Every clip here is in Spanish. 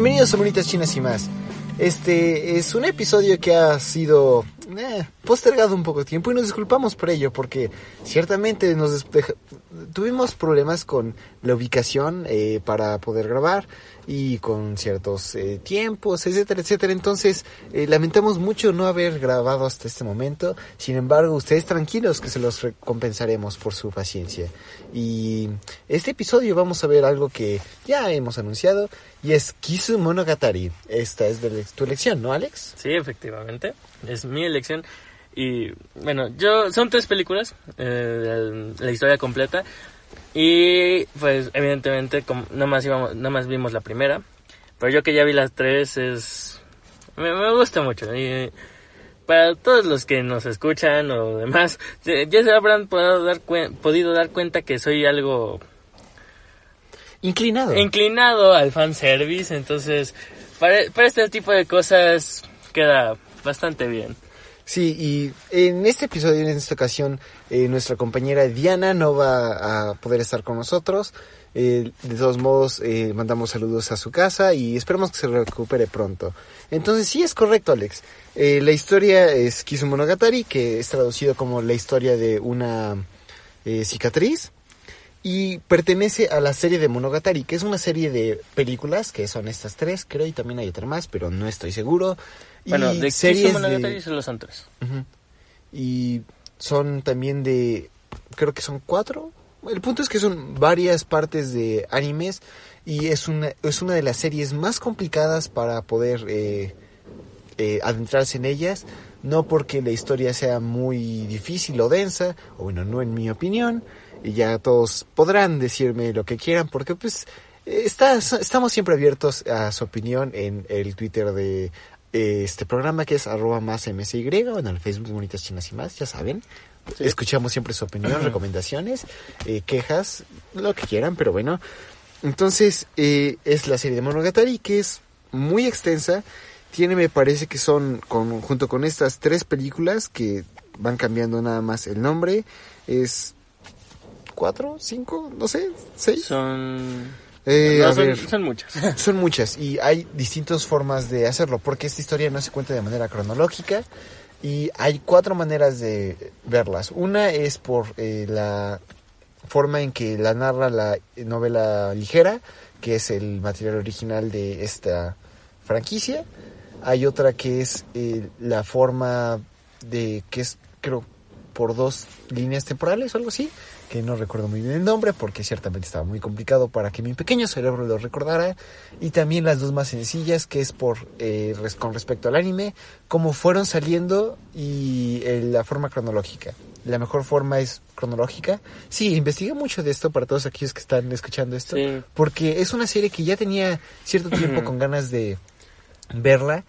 Bienvenidos a Bonitas Chinas y más. Este es un episodio que ha sido eh, postergado un poco tiempo y nos disculpamos por ello porque ciertamente nos tuvimos problemas con la ubicación eh, para poder grabar y con ciertos eh, tiempos, etcétera, etcétera. Entonces, eh, lamentamos mucho no haber grabado hasta este momento. Sin embargo, ustedes tranquilos que se los recompensaremos por su paciencia. Y este episodio vamos a ver algo que ya hemos anunciado y es Kisu Monogatari. Esta es de tu elección, ¿no, Alex? Sí, efectivamente. Es mi elección. Y bueno, yo son tres películas, eh, la historia completa. Y pues evidentemente como, nada, más íbamos, nada más vimos la primera. Pero yo que ya vi las tres es... Me, me gusta mucho. Y para todos los que nos escuchan o demás, ya se habrán podido dar, podido dar cuenta que soy algo... Inclinado. Inclinado al fanservice. Entonces, para, para este tipo de cosas queda bastante bien. Sí, y en este episodio, en esta ocasión, eh, nuestra compañera Diana no va a poder estar con nosotros. Eh, de todos modos, eh, mandamos saludos a su casa y esperamos que se recupere pronto. Entonces, sí es correcto, Alex. la historia es Kizumonogatari, que es traducido como la historia de una cicatriz. Y pertenece a la serie de Monogatari, que es una serie de películas, que son estas tres, creo, y también hay otra más, pero no estoy seguro. Bueno, de series Monogatari solo son tres. Y son también de, creo que son cuatro. El punto es que son varias partes de animes y es una, es una de las series más complicadas para poder eh, eh, adentrarse en ellas. No porque la historia sea muy difícil o densa, o bueno, no en mi opinión. Y ya todos podrán decirme lo que quieran porque pues está, estamos siempre abiertos a su opinión en el Twitter de este programa que es arroba más msy o en el Facebook Bonitas Chinas y más, ya saben. Escuchamos siempre su opinión, recomendaciones, eh, quejas, lo que quieran, pero bueno. Entonces, eh, es la serie de Monogatari que es muy extensa. Tiene, me parece que son, con, junto con estas tres películas que van cambiando nada más el nombre, es cuatro, cinco, no sé, seis. Son eh, son, muchas. Son muchas y hay distintas formas de hacerlo porque esta historia no se cuenta de manera cronológica y hay cuatro maneras de verlas. Una es por eh, la forma en que la narra la novela ligera, que es el material original de esta franquicia. Hay otra que es eh, la forma de que es, creo, por dos líneas temporales o algo así que no recuerdo muy bien el nombre porque ciertamente estaba muy complicado para que mi pequeño cerebro lo recordara. Y también las dos más sencillas que es por eh, con respecto al anime cómo fueron saliendo y eh, la forma cronológica. La mejor forma es cronológica. Sí investigué mucho de esto para todos aquellos que están escuchando esto porque es una serie que ya tenía cierto tiempo con ganas de verla.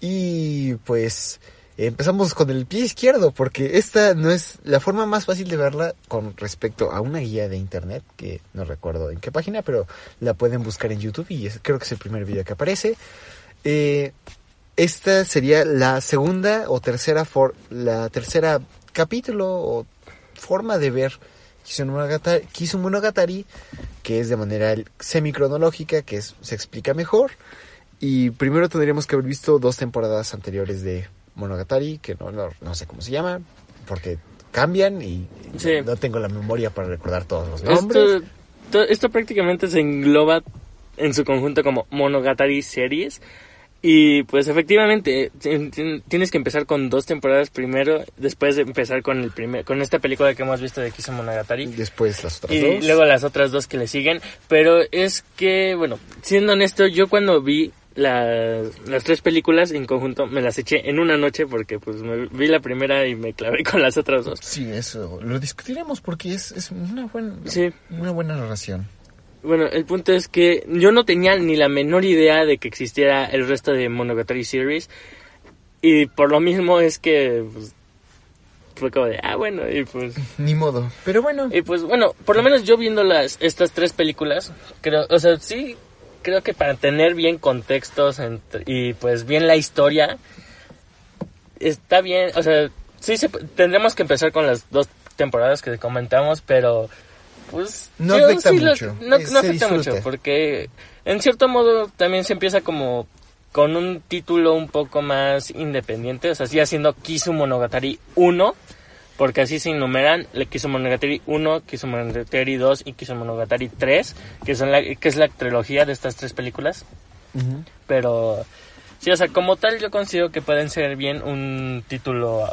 Y pues Empezamos con el pie izquierdo porque esta no es la forma más fácil de verla con respecto a una guía de internet que no recuerdo en qué página, pero la pueden buscar en YouTube y creo que es el primer video que aparece. Eh, esta sería la segunda o tercera for, la tercera capítulo o forma de ver Kizumonogatari, que es de manera semicronológica, que se explica mejor. Y primero tendríamos que haber visto dos temporadas anteriores de Monogatari, que no, no, sé cómo se llama, porque cambian y no tengo la memoria para recordar todos los nombres. Esto, prácticamente se engloba en su conjunto como Monogatari series. Y pues efectivamente tienes que empezar con dos temporadas primero, después de empezar con el primer, con esta película que hemos visto de Kisu Monogatari. Después las otras y dos. luego las otras dos que le siguen. Pero es que, bueno, siendo honesto, yo cuando vi las tres películas en conjunto me las eché en una noche porque pues me vi la primera y me clavé con las otras dos. Sí, eso lo discutiremos porque es, es una, buena, sí. una buena narración. Bueno, el punto es que yo no tenía ni la menor idea de que existiera el resto de Monogatari Series y por lo mismo es que pues, fue como de, ah, bueno, y pues... Ni modo, pero bueno. Y pues bueno, por lo menos yo viendo las estas tres películas, creo, o sea, sí creo que para tener bien contextos y pues bien la historia, está bien, o sea, sí se, tendremos que empezar con las dos temporadas que comentamos, pero pues No yo afecta sí lo- mucho, no, eh, afecta mucho porque en cierto modo también se empieza como con un título un poco más independiente, o sea, ya siendo Kisu Monogatari 1, porque así se enumeran le Kisu Monogatari 1, Kisu Monogatari 2 y Monogatari 3, que son la que es la trilogía de estas tres películas, Ujú. pero sí, o sea, como tal yo considero que pueden ser bien un título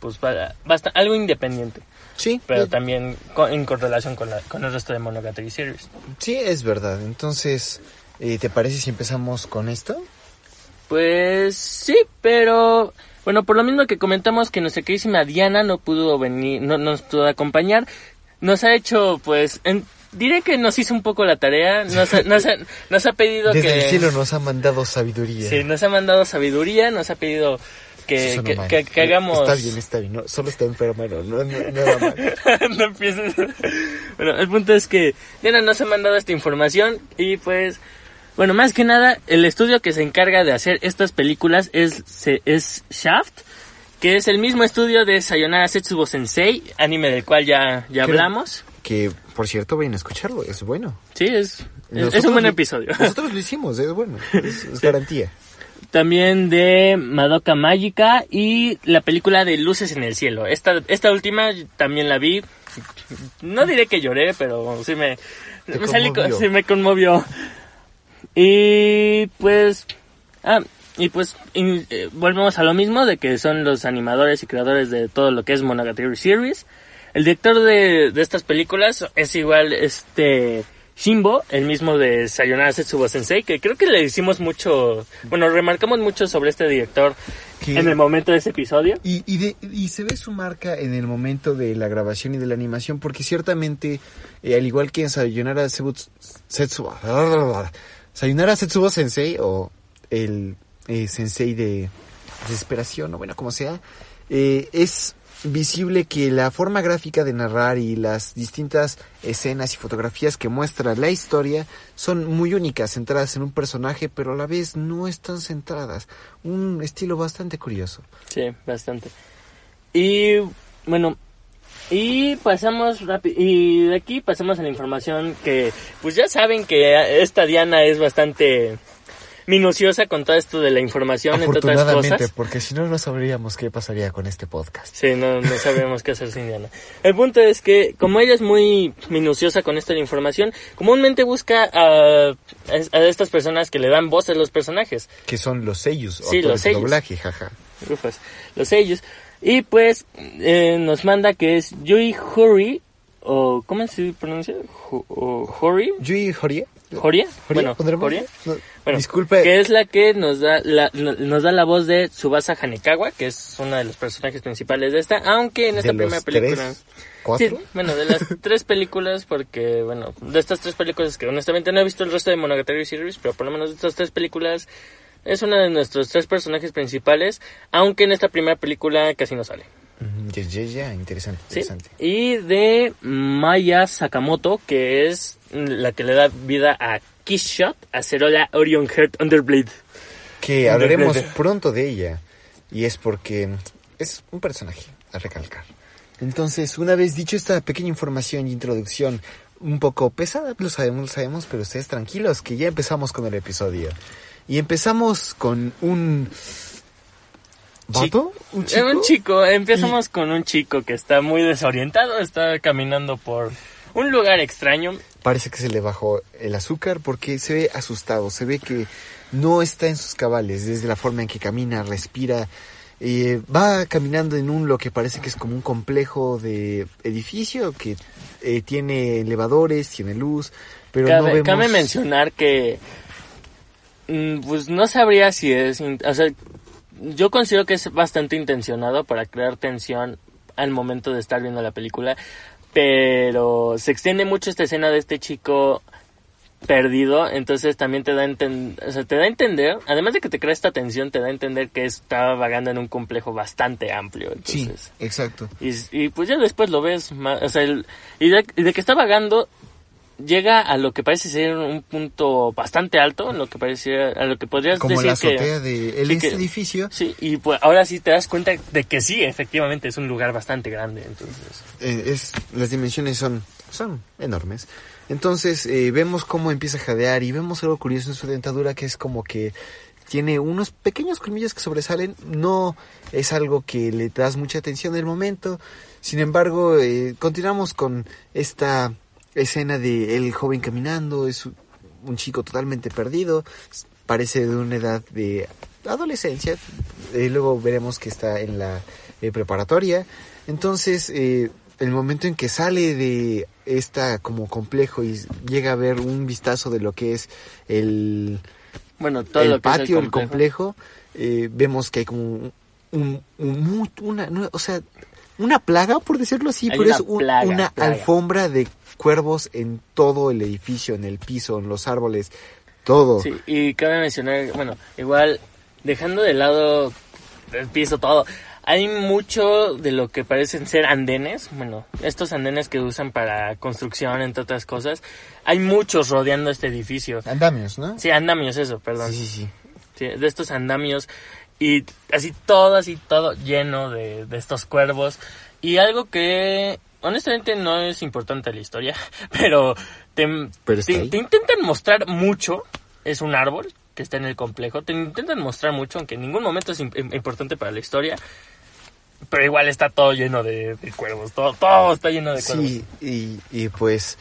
pues para- basta algo independiente Sí, pero eh, también con- en correlación con, la, con el resto de Monogatari Series. sí, es verdad. Entonces, eh, ¿te parece si empezamos con esto? Pues sí, pero bueno, por lo mismo que comentamos que nuestra queridísima Diana no pudo venir, no no nos pudo acompañar, nos ha hecho pues, en- diré que nos hizo un poco la tarea, nos ha, nos ha, nos ha pedido Desde que... el cielo nos ha mandado sabiduría. Sí, nos ha mandado sabiduría, nos ha pedido que, que, que- que hagamos... Está bien, está bien. No, solo está enferma, no, no, no, nada mal. no empieces. Bueno, el punto es que Diana nos ha mandado esta información y pues, bueno, más que nada, el estudio que se encarga de hacer estas películas es, se- es Shaft, que es el mismo estudio de Sayonara Setsubo Sensei, anime del cual ya, ya hablamos. Que, por cierto, vayan a escucharlo, es bueno. Sí, es, es, un buen lo- episodio. Nosotros lo hicimos, es bueno, es, es garantía. También de Madoka Mágica y la película de Luces en el Cielo. Esta, esta última también la vi. No diré que lloré, pero sí me, me salí sí me conmovió. Y pues... Ah, y pues eh, volvemos a lo mismo de que son los animadores y creadores de todo lo que es Monogatari Series. El director de, de estas películas es igual este Shimbo, el mismo de Sayonara Setsubo Sensei, que creo que le hicimos mucho, bueno, remarcamos mucho sobre este director Que- en el momento de ese episodio. Y, y, de- y se ve su marca en el momento de la grabación y de la animación, porque ciertamente, eh, al igual que en Sayonara Setsubo, Sayonara Setsubo Sensei, o el eh, Sensei de Desesperación, o bueno, como sea, eh, es visible que la forma gráfica de narrar y las distintas escenas y fotografías que muestra la historia son muy únicas, centradas en un personaje, pero a la vez no están centradas. Un estilo bastante curioso. Sí, bastante. Y bueno, y pasamos rápido, y de aquí pasamos a la información que, pues ya saben que esta Diana es bastante minuciosa con todo esto de la información, entre otras cosas. porque si no, no sabríamos qué pasaría con este podcast. Sí, no, no sabemos qué hacer sin Diana. El punto es que, como ella es muy minuciosa con esto de la información, comúnmente busca a, a estas personas que le dan voz a los personajes. Que son los sellos, o Sí, los sellos. doblaje, jaja. Rufas, los sellos. Y pues eh, nos manda que es Yui Hori, o ¿cómo se pronuncia? Hori, Yui Horie. Horia, ¿Horie? bueno, Bueno, disculpe. que es la que nos da la, no- nos da la voz de Tsubasa Hanekawa, que es una de los personajes principales de esta, aunque en esta de primera los película tres, cuatro. Sí, bueno, de las tres películas, porque, bueno, de estas tres películas que honestamente no he visto el resto de Monogatari Series, pero por lo menos de estas tres películas es una de nuestros tres personajes principales, aunque en esta primera película casi no sale. Ya, ya, ya, interesante. Y de Maya Sakamoto, que es la que le da vida a Kiss Shot, a Cerola Orion Heart Underblade. Que hablaremos pronto de ella. Y es porque es un personaje a recalcar. Entonces, una vez dicho esta pequeña información y introducción un poco pesada, lo sabemos, lo sabemos, pero ustedes tranquilos que ya empezamos con el episodio. Y empezamos con un... ¿Vato? ¿Un Eh, chico? Un chico, empezamos con un chico que está muy desorientado, está caminando por un lugar extraño. Parece que se le bajó el azúcar porque se ve asustado, se ve que no está en sus cabales desde la forma en que camina, respira. eh, va caminando en un lo que parece que es como un complejo de edificio que eh, tiene elevadores, tiene luz, pero cabe, no vemos... cabe mencionar que pues no sabría si es, o sea, yo considero que es bastante intencionado para crear tensión al momento de estar viendo la película, pero se extiende mucho esta escena de este chico perdido, entonces también te da enten- o sea, te da a entender, además de que te crea esta tensión, te da a entender que estaba vagando en un complejo bastante amplio, Sí, entonces exacto. y, y pues ya después lo ves más, o sea, el- y, de, y de que está vagando llega a lo que parece ser un punto bastante alto, en lo que parecía, a lo que podrías Como decir la azotea que de el sí este que- edificio sí, y pues ahora sí te das cuenta de que sí, efectivamente es un lugar bastante grande, entonces. eh, es las dimensiones son son enormes. Entonces eh, vemos cómo empieza a jadear y vemos algo curioso en su dentadura que es como que tiene unos pequeños colmillos que sobresalen. No es algo que le das mucha atención en el momento. Sin embargo, eh, continuamos con esta escena de el joven caminando. Es un chico totalmente perdido. Parece de una edad de adolescencia. Eh, luego veremos que está en la eh, preparatoria. Entonces, eh, el momento en que sale de esta como complejo y llega a ver un vistazo de lo que es el, Bueno, todo el lo que es patio, el el complejo. complejo, eh, vemos que hay como un, un- un una, o sea, una plaga, por decirlo así, Hay pero una es un- plaga, una plaga. alfombra de cuervos en todo el edificio, en el piso, en los árboles, todo. Sí, y cabe mencionar, bueno, igual, dejando de lado el piso, todo, hay mucho de lo que parecen ser andenes, bueno, estos andenes que usan para construcción, entre otras cosas, hay muchos rodeando este edificio. Andamios, ¿no? Sí, andamios, eso, perdón. sí, sí. sí. Sí, de estos andamios y así todo, así todo lleno de, de estos cuervos. Y algo que honestamente no es importante la historia, pero te, Pero te- te intentan mostrar mucho. Es un árbol que está en el complejo. Te intentan mostrar mucho, aunque en ningún momento es im- im- importante para la historia. Pero igual está todo lleno de, de cuervos. Todo, todo está lleno de cuervos. Sí, y, y pues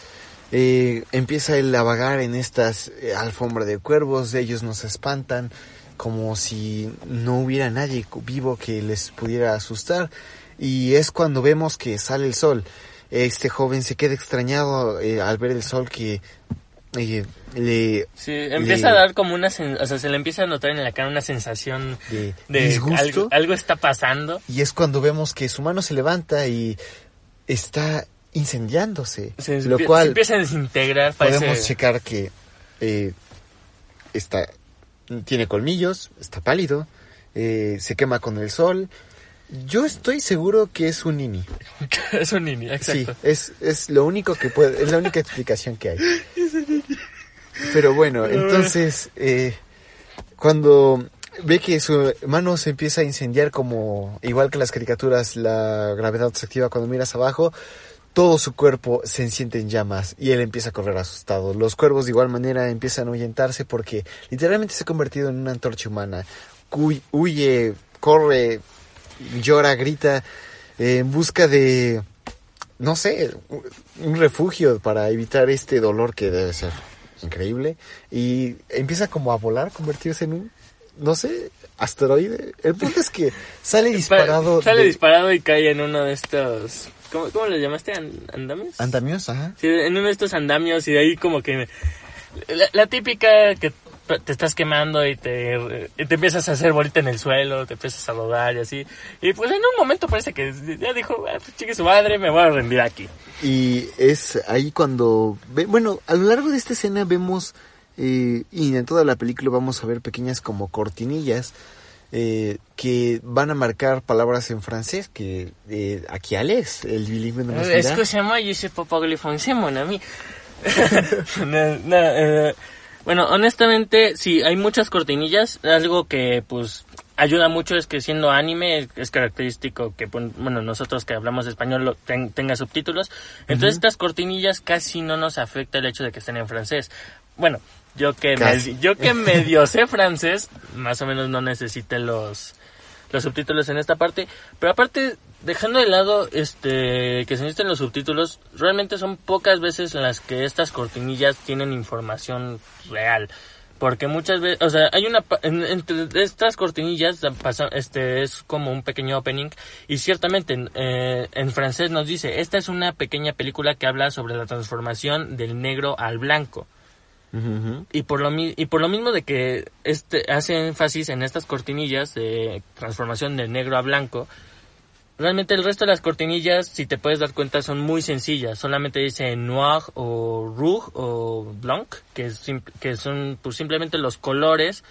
eh, empieza él a vagar en estas eh, alfombra de cuervos, ellos nos espantan como si no hubiera nadie vivo que les pudiera asustar y es cuando vemos que sale el sol. Este joven se queda extrañado eh, al ver el sol que eh, le Sí, empieza le- a dar como una... sen- O sea, se le empieza a notar en la cara una sensación de, de disgusto algo, algo está pasando. y es cuando vemos que su mano se levanta y está incendiándose, Se, lo cual se empieza a desintegrar. Parece, podemos checar que eh, está tiene colmillos, está pálido, eh, se quema con el sol. Yo estoy seguro que es un nini. es un niño, Sí, exacto. es, es lo único que puede, es la única explicación que hay. Pero bueno, entonces eh, cuando ve que su mano se empieza a incendiar como igual que las caricaturas, la gravedad se activa cuando miras abajo, todo su cuerpo se enciende en llamas y él empieza a correr asustado. Los cuervos de igual manera empiezan a ahuyentarse porque literalmente se ha convertido en una antorcha humana. Huye, corre, llora, grita eh, en busca de, no sé, un- un refugio para evitar este dolor que debe ser increíble. Y empieza como a volar, convertirse en un, no sé, asteroide. El punto es que sale disparado. Sale de- disparado y cae en uno de estos... ¿Cómo, cómo le llamaste? ¿An- ¿Andamios? Andamios, ajá. Sí, en uno de estos andamios y de ahí como que... La, la típica que te estás quemando y te, y te empiezas a hacer bolita en el suelo, te empiezas a rodar y así. Y pues en un momento parece que ya dijo, ah, pues, chique su madre, me voy a rendir aquí. Y es ahí cuando, ve- bueno, a lo largo de esta escena vemos, eh, y en toda la película vamos a ver pequeñas como cortinillas eh, que van a marcar palabras en francés, que eh, aquí Alex, el bilingüe no nos dirá. Excusez-moi, je sais pas parler français, mon ami. No, no, eh, bueno, honestamente, sí, hay muchas cortinillas. Algo que, pues, ayuda mucho es que siendo anime es característico que, bueno, nosotros que hablamos español lo ten- tenga subtítulos. Entonces, estas cortinillas casi no nos afecta el hecho de que estén en francés. Bueno, yo que, me- yo que medio sé francés, más o menos no necesité los, los subtítulos en esta parte. Pero aparte, dejando de lado este que se necesiten los subtítulos, realmente son pocas veces en las que estas cortinillas tienen información real. Porque muchas veces, o sea, hay una, en- entre estas cortinillas pasa, este es como un pequeño opening y ciertamente en, eh, en francés nos dice, esta es una pequeña película que habla sobre la transformación del negro al blanco. Y por lo mi- y por lo mismo de que este hace énfasis en estas cortinillas de transformación de negro a blanco, realmente el resto de las cortinillas, si te puedes dar cuenta, son muy sencillas. Solamente dice noir o rouge o blanc, que, es sim- que son pues, simplemente los colores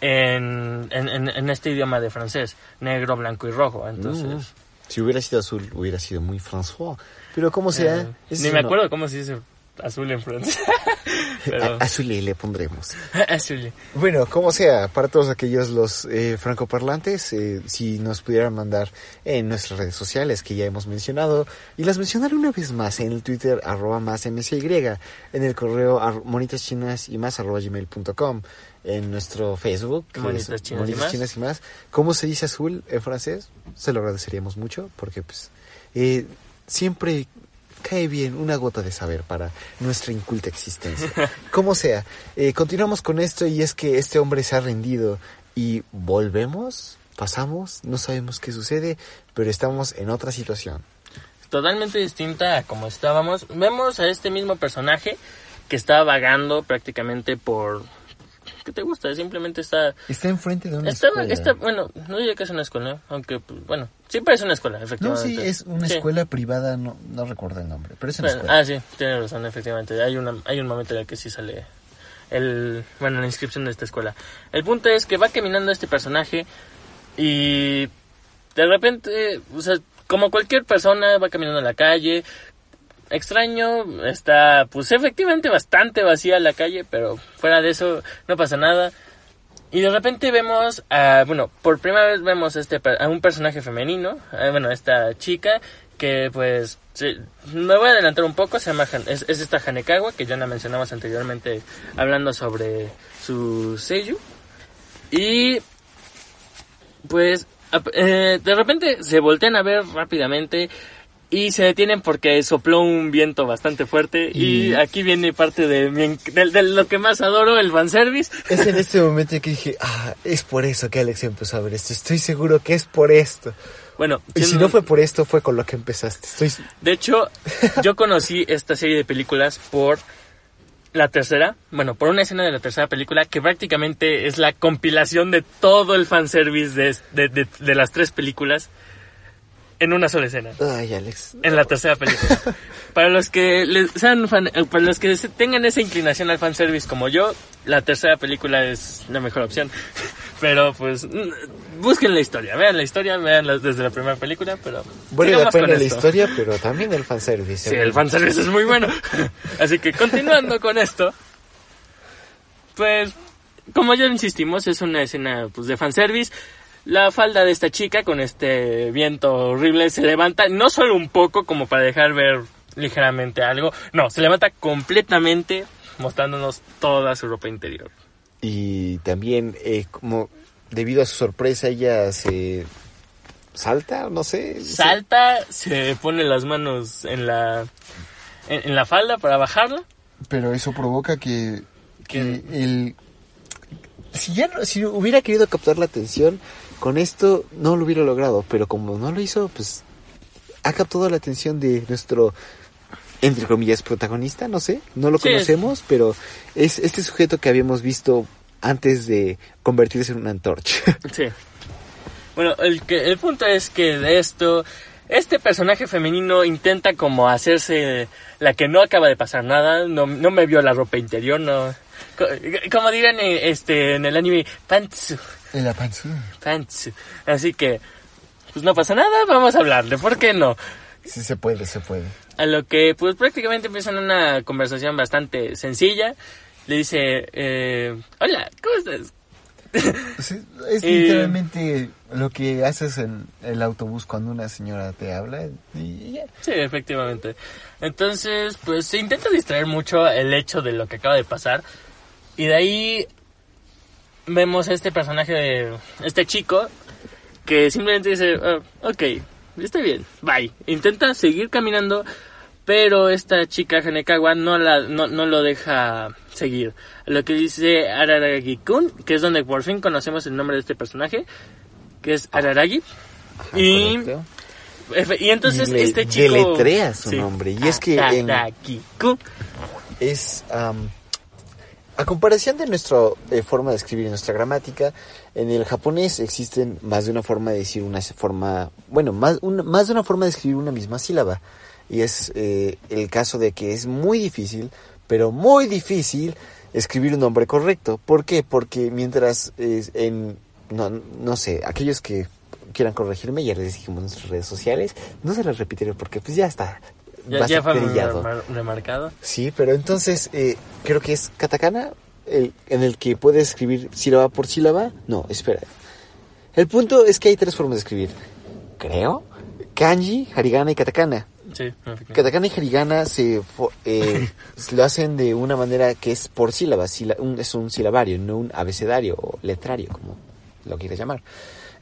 en, en, en- en este idioma de francés, negro, blanco y rojo. Entonces, Mm. Si hubiera sido azul, hubiera sido muy François. Pero como sea, eh, ni me acuerdo cómo se dice azul en francés. Pero... A, Azuli le pondremos. Azuli. Bueno, como sea, para todos aquellos los eh, francoparlantes, eh, si nos pudieran mandar en nuestras redes sociales que ya hemos mencionado, y las mencionaré una vez más en el Twitter arroba más MSY, en el correo ar- monitas chinas y más arroba gmail.com, en nuestro Facebook, es Monitas Chinas y Más. Chinas y más. ¿Cómo se dice azul en francés? Se lo agradeceríamos mucho porque pues eh, siempre cae bien una gota de saber para nuestra inculta existencia. Como sea, eh, continuamos con esto y es que este hombre se ha rendido y volvemos, pasamos, no sabemos qué sucede, pero estamos en otra situación. Totalmente distinta a como estábamos. Vemos a este mismo personaje que está vagando prácticamente por... ¿Qué te gusta? Simplemente está... Está enfrente de una Está, escuela. está, bueno, no diría que es una escuela, aunque, pues, bueno, sí parece una escuela, no, efectivamente. sí, es una Sí. escuela privada, no, no recuerdo el nombre, pero es una Bueno, escuela. ah, sí, tiene razón, efectivamente. Hay, una, hay un momento en el que sí sale el, bueno, la inscripción de esta escuela. El punto es que va caminando este personaje y de repente, o sea, como cualquier persona va caminando en la calle. Extraño, está pues efectivamente bastante vacía la calle, pero fuera de eso no pasa nada. Y de repente vemos, a, bueno, por primera vez vemos este, a un personaje femenino, a, bueno, esta chica, que pues, se- me voy a adelantar un poco, se llama, es, es esta Hanekawa, que ya la mencionamos anteriormente hablando sobre su sello. Y pues, eh, de repente se voltean a ver rápidamente y se detienen porque sopló un viento bastante fuerte. Y, Y- aquí viene parte de, mi de, de lo que más adoro, el fanservice. Es en este momento que dije, ah, es por eso que Alex empezó a ver esto. Estoy seguro que es por esto. Bueno, Y si no fue por esto, fue con lo que empezaste. Estoy... De hecho, yo conocí esta serie de películas por la tercera, bueno, por una escena de la tercera película que prácticamente es la compilación de todo el fanservice de, de, de, de las tres películas en una sola escena. Ay, Alex. En la tercera película. Para los que les sean fan- eh, para los que tengan esa inclinación al fanservice como yo, la tercera película es la mejor opción. Pero pues busquen la historia, vean la historia, vean desde la primera película, pero Vale la pena la historia, pero también el fanservice. Sí, el fanservice es muy bueno. Así que continuando con esto, pues, como ya insistimos, es una escena pues, de fanservice. La falda de esta chica con este viento horrible se levanta, no solo un poco como para dejar ver ligeramente algo, no, se levanta completamente mostrándonos toda su ropa interior. Y también, eh, como debido a su sorpresa, ella se salta, no sé. Salta, se pone las manos en la, en, en la falda para bajarla. Pero eso provoca que, que Que- el... Si ya no- si hubiera querido captar la atención, con esto no lo hubiera logrado, pero como no lo hizo, pues ha captado la atención de nuestro, entre comillas, protagonista, no sé, no lo Sí, es- conocemos, pero es este sujeto que habíamos visto antes de convertirse en una antorcha. Sí. Bueno, el, que, el punto es que de esto, este personaje femenino intenta como hacerse la que no acaba de pasar nada, no, no me vio la ropa interior, no... co- Como dirían eh, este, en el anime, pantsu, En la panza. pantsu. Así que, pues no pasa nada, vamos a hablarle, ¿por qué no? Sí, se puede, se puede. A lo que, pues prácticamente empiezan una conversación bastante sencilla. Le dice, eh, hola, ¿cómo estás? Sí, es literalmente lo que haces en el autobús cuando una señora te habla y. Sí, efectivamente. Entonces, pues se intenta distraer mucho el hecho de lo que acaba de pasar. Y de ahí vemos a este personaje de este chico que simplemente dice, "Ah, ok, está bien, bye. Intenta seguir caminando, pero esta chica Hanekawa no, la, no, no lo deja seguir. Lo que dice Araragi-kun, que es donde por fin conocemos el nombre de este personaje, que es Araragi. Ajá, y, y entonces le- este chico... deletrea su nombre, y es que en- es a comparación de nuestra eh, forma de escribir nuestra gramática en el japonés existen más de una forma de decir una forma bueno más un- más de una forma de escribir una misma sílaba y es eh, el caso de que es muy difícil pero muy difícil escribir un nombre correcto ¿por qué? porque mientras eh, en no, no sé aquellos que quieran corregirme ya les dijimos en nuestras redes sociales no se las repetiré porque pues ya está Ya, ya fue remar- remarcado. Sí, pero entonces eh, creo que es katakana el, en el que puedes escribir sílaba por sílaba. No, espera. El punto es que hay tres formas de escribir. Creo. Kanji, harigana y katakana. Sí. Katakana y harigana se eh, lo hacen de una manera que es por sílabas. sila- un- es un silabario, no un abecedario o letrario, como lo quieras llamar.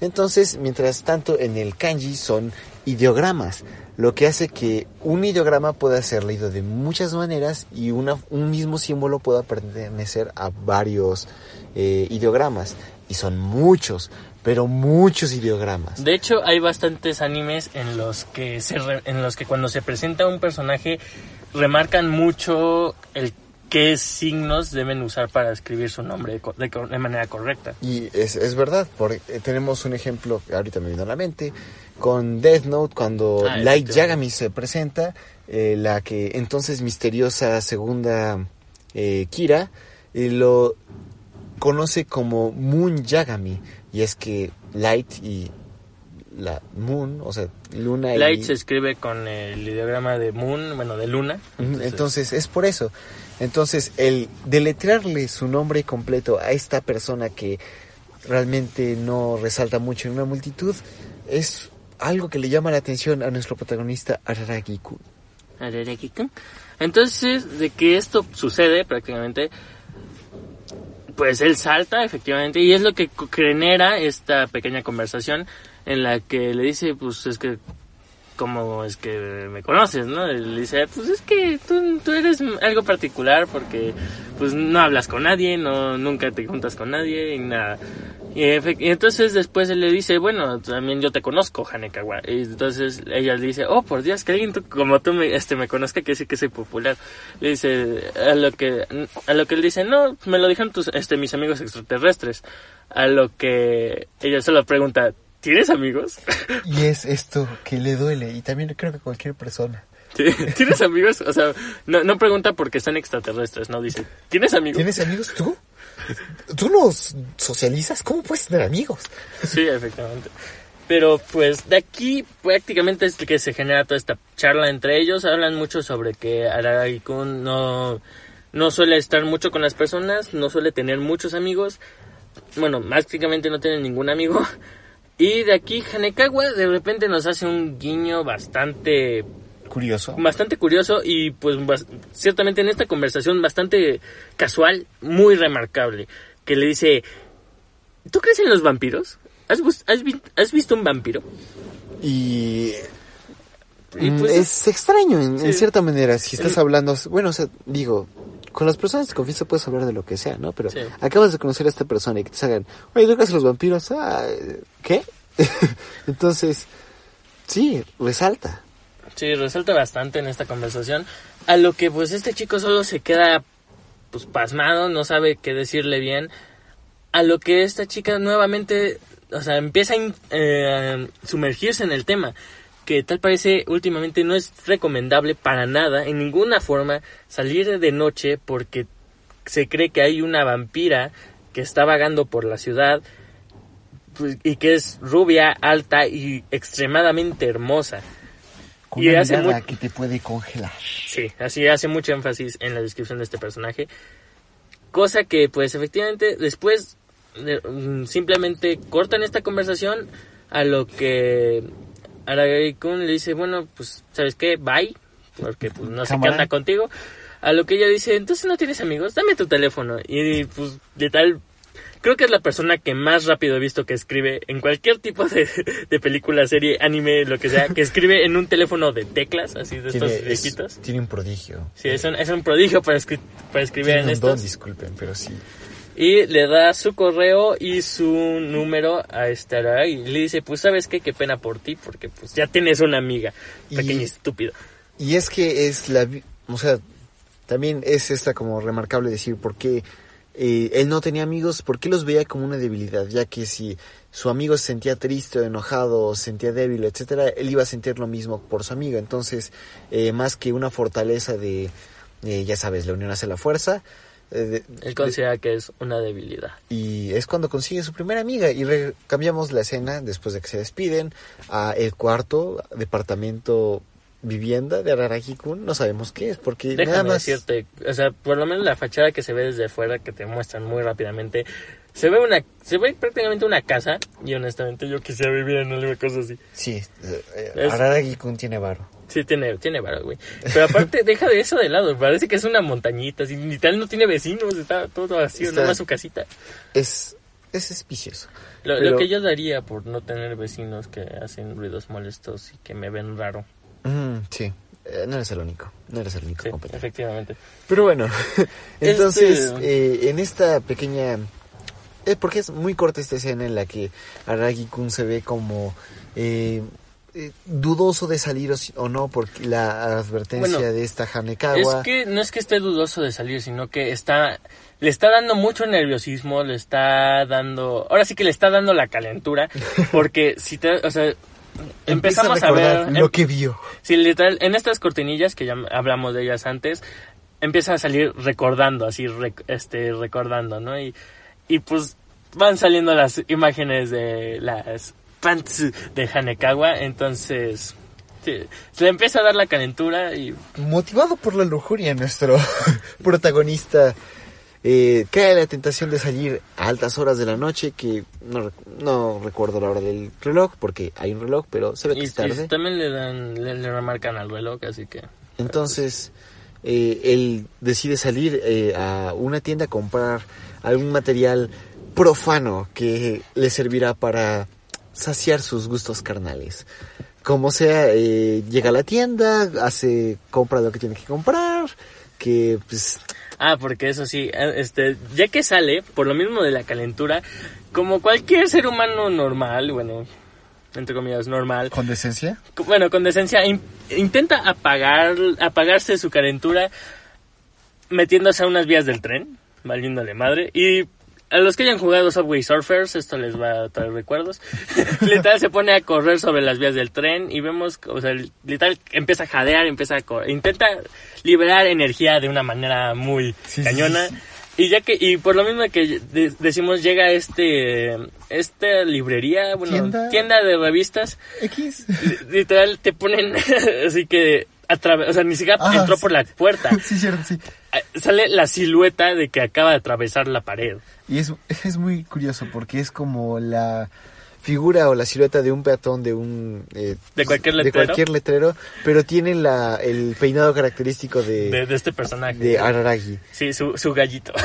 Entonces, mientras tanto, en el kanji son ideogramas, lo que hace que un ideograma pueda ser leído de muchas maneras y una, un mismo símbolo pueda pertenecer a varios eh, ideogramas. Y son muchos, pero muchos ideogramas. De hecho, hay bastantes animes en los que se re- en los que cuando se presenta un personaje remarcan mucho el qué signos deben usar para escribir su nombre de, manera correcta. Y es, es verdad, porque eh, tenemos un ejemplo que ahorita me vino a la mente, con Death Note, cuando Ah, Light. Yagami se presenta, eh, la que entonces misteriosa segunda eh, Kira, eh, lo conoce como Moon Yagami, y es que Light y la Moon, o sea, Luna Light y... se escribe con el ideograma de Moon, bueno, de Luna. Ujú, Entonces, es por eso. Entonces, el deletrearle su nombre completo a esta persona que realmente no resalta mucho en una multitud es algo que le llama la atención a nuestro protagonista Araragi-kun. Araraki-kun. Entonces, de que esto sucede prácticamente, pues él salta efectivamente y es lo que genera esta pequeña conversación en la que le dice, pues es que, como es que me conoces, ¿no? Él le dice, pues es que tú, tú eres algo particular porque pues no hablas con nadie, no nunca te juntas con nadie y nada. Y, y entonces después él le dice, bueno, también yo te conozco, Hanekawa. Y entonces ella le dice, oh, por Dios, que alguien como tú me, este, me conozca, que sí que soy popular. Le dice, a lo que, a lo que él dice, no, me lo dijeron tus, este, mis amigos extraterrestres. A lo que ella solo pregunta, ¿tienes amigos? Y es esto que le duele, y también creo que cualquier persona. ¿Tienes amigos? O sea, no, no pregunta porque están extraterrestres, no dice, ¿tienes amigos? ¿Tienes amigos tú? ¿Tú los socializas? ¿Cómo puedes tener amigos? Sí, efectivamente. Pero pues de aquí prácticamente es que se genera toda esta charla entre ellos. Hablan mucho sobre que Araragi-kun no, no suele estar mucho con las personas, no suele tener muchos amigos. Bueno, prácticamente no tiene ningún amigo. Y de aquí Hanekawa de repente nos hace un guiño bastante Curioso. bastante curioso y pues ciertamente en esta conversación bastante casual, muy remarcable, que le dice, ¿tú crees en los vampiros? ¿Has, has vi- has visto un vampiro? Y, Y, pues, es extraño en, en cierta manera. Si estás El- hablando, bueno, o sea, digo, con las personas de confianza puedes hablar de lo que sea, ¿no? Pero Sí. acabas de conocer a esta persona y que te salgan, oye, ¿tú crees los vampiros? Ah, ¿qué? Entonces, sí, resalta. Sí, resalta bastante en esta conversación, a lo que pues este chico solo se queda pues pasmado, no sabe qué decirle bien, a lo que esta chica nuevamente, o sea, empieza a eh, sumergirse en el tema, que tal parece últimamente no es recomendable para nada, en ninguna forma, salir de noche porque se cree que hay una vampira que está vagando por la ciudad pues, y que es rubia, alta y extremadamente hermosa. Con Y una hace que te puede congelar. Sí, así hace mucho énfasis en la descripción de este personaje. Cosa que, pues, efectivamente, después de- mm, simplemente cortan esta conversación a lo que Aragari-kun le dice, bueno, pues, ¿sabes qué? Bye, porque pues no sé qué contigo. A lo que ella dice, entonces no tienes amigos, dame tu teléfono. Y pues, de tal, creo que es la persona que más rápido he visto que escribe en cualquier tipo de, de película, serie, anime, lo que sea, que escribe en un teléfono de teclas, así de estos Tiene, es- viejitos. tiene un prodigio. Sí, es un, es un prodigio para, escri- para escribir Tiene en un estos. don, disculpen, pero sí. Y le da su correo y su número a Araragi. Y le dice, pues sabes qué, qué pena por ti, porque pues ya tienes una amiga, Y- pequeño estúpido. Y es que es la... O sea, también es esta como remarcable decir por qué eh, él no tenía amigos, por qué los veía como una debilidad, ya que si su amigo se sentía triste o enojado o se sentía débil, etcétera, él iba a sentir lo mismo por su amigo. Entonces, eh, más que una fortaleza de, eh, ya sabes, la unión hace la fuerza, eh, de- Él considera que es una debilidad. y es cuando consigue su primera amiga y re- cambiamos la escena después de que se despiden a el cuarto departamento vivienda de Araragi-kun, no sabemos qué es, porque Déjame nada más... decirte, o sea, por lo menos la fachada que se ve desde fuera, que te muestran muy rápidamente, se ve una, se ve prácticamente una casa, y honestamente yo quisiera vivir en una cosa así. Sí, eh, Araragi-kun tiene varo. Sí, tiene, tiene varo, güey. Pero aparte, deja de eso de lado, parece que es una montañita, así, literal no tiene vecinos, está todo vacío, nada más su casita. Es, es espicioso. Lo, Pero- lo que yo daría por no tener vecinos que hacen ruidos molestos y que me ven raro. Mm, sí, eh, no eres el único, no eres el único Sí, efectivamente. Pero bueno, entonces Este- eh, en esta pequeña... eh, porque es muy corta esta escena en la que Aragi-kun se ve como eh, eh, dudoso de salir o, si- o no por la advertencia Bueno, de esta Hanekawa. Es que no es que esté dudoso de salir, sino que está le está dando mucho nerviosismo, le está dando, ahora sí que le está dando la calentura, porque si te, o sea, empezamos a, ver, lo em- que vio. sí, literal, en estas cortinillas que ya hablamos de ellas antes, empieza a salir recordando, así, rec- este, recordando, ¿no? Y, y pues van saliendo las imágenes de las pants de Hanekawa, entonces sí, se le empieza a dar la calentura y Motivado por la lujuria, nuestro protagonista eh, cae la tentación de salir a altas horas de la noche, que no, no recuerdo la hora del reloj, porque hay un reloj, pero se ve que Y, es tarde. y también le dan, le, le remarcan al reloj, así que. Entonces, eh, él decide salir eh, a una tienda a comprar algún material profano que le servirá para saciar sus gustos carnales. Como sea, eh, llega a la tienda, hace, compra lo que tiene que comprar, que pues Ah, porque eso sí, eh, este, ya que sale, por lo mismo de la calentura, como cualquier ser humano normal, bueno, entre comillas, normal, con decencia. bueno, con decencia, in- intenta apagar, apagarse su calentura metiéndose a unas vías del tren, valiéndole madre, y a los que hayan jugado Subway Surfers, esto les va a traer recuerdos. literal se pone a correr sobre las vías del tren y vemos, o sea, literal empieza a jadear, empieza a correr, intenta liberar energía de una manera muy Sí, cañona. sí, Y ya que, y por lo mismo que de- decimos, llega este, esta librería, bueno, Tienda. tienda, de revistas, X. li- literal te ponen, así que, o sea, ni siquiera entró sí. por la puerta. sí, cierto, sí. Sale la silueta de que acaba de atravesar la pared. Y es, es muy curioso porque es como la figura o la silueta de un peatón de un eh, De cualquier de letrero. cualquier letrero, pero tiene la el peinado característico de, De, de este personaje. de Araragi. Sí, su, su gallito.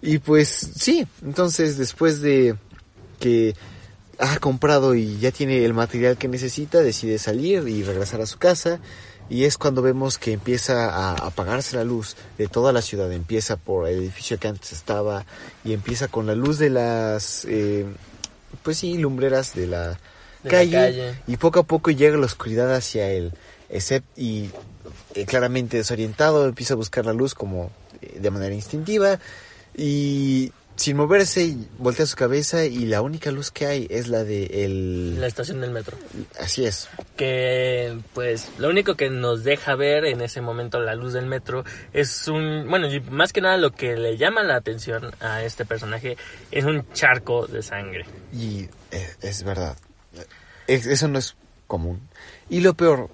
Y pues sí, entonces después de que ha comprado y ya tiene el material que necesita, decide salir y regresar a su casa. Y es cuando vemos que empieza a apagarse la luz de toda la ciudad. Empieza por el edificio que antes estaba y empieza con la luz de las, eh, pues sí, lumbreras de la, De la calle, calle. Y poco a poco llega la oscuridad hacia él. Except, y eh, claramente desorientado empieza a buscar la luz como eh, de manera instintiva y sin moverse voltea su cabeza y la única luz que hay es la de el la estación del metro. así es Que, pues, lo único que nos deja ver en ese momento la luz del metro es un. Bueno, y más que nada lo que le llama la atención a este personaje es un charco de sangre. y eh, es verdad Es- eso no es común y lo peor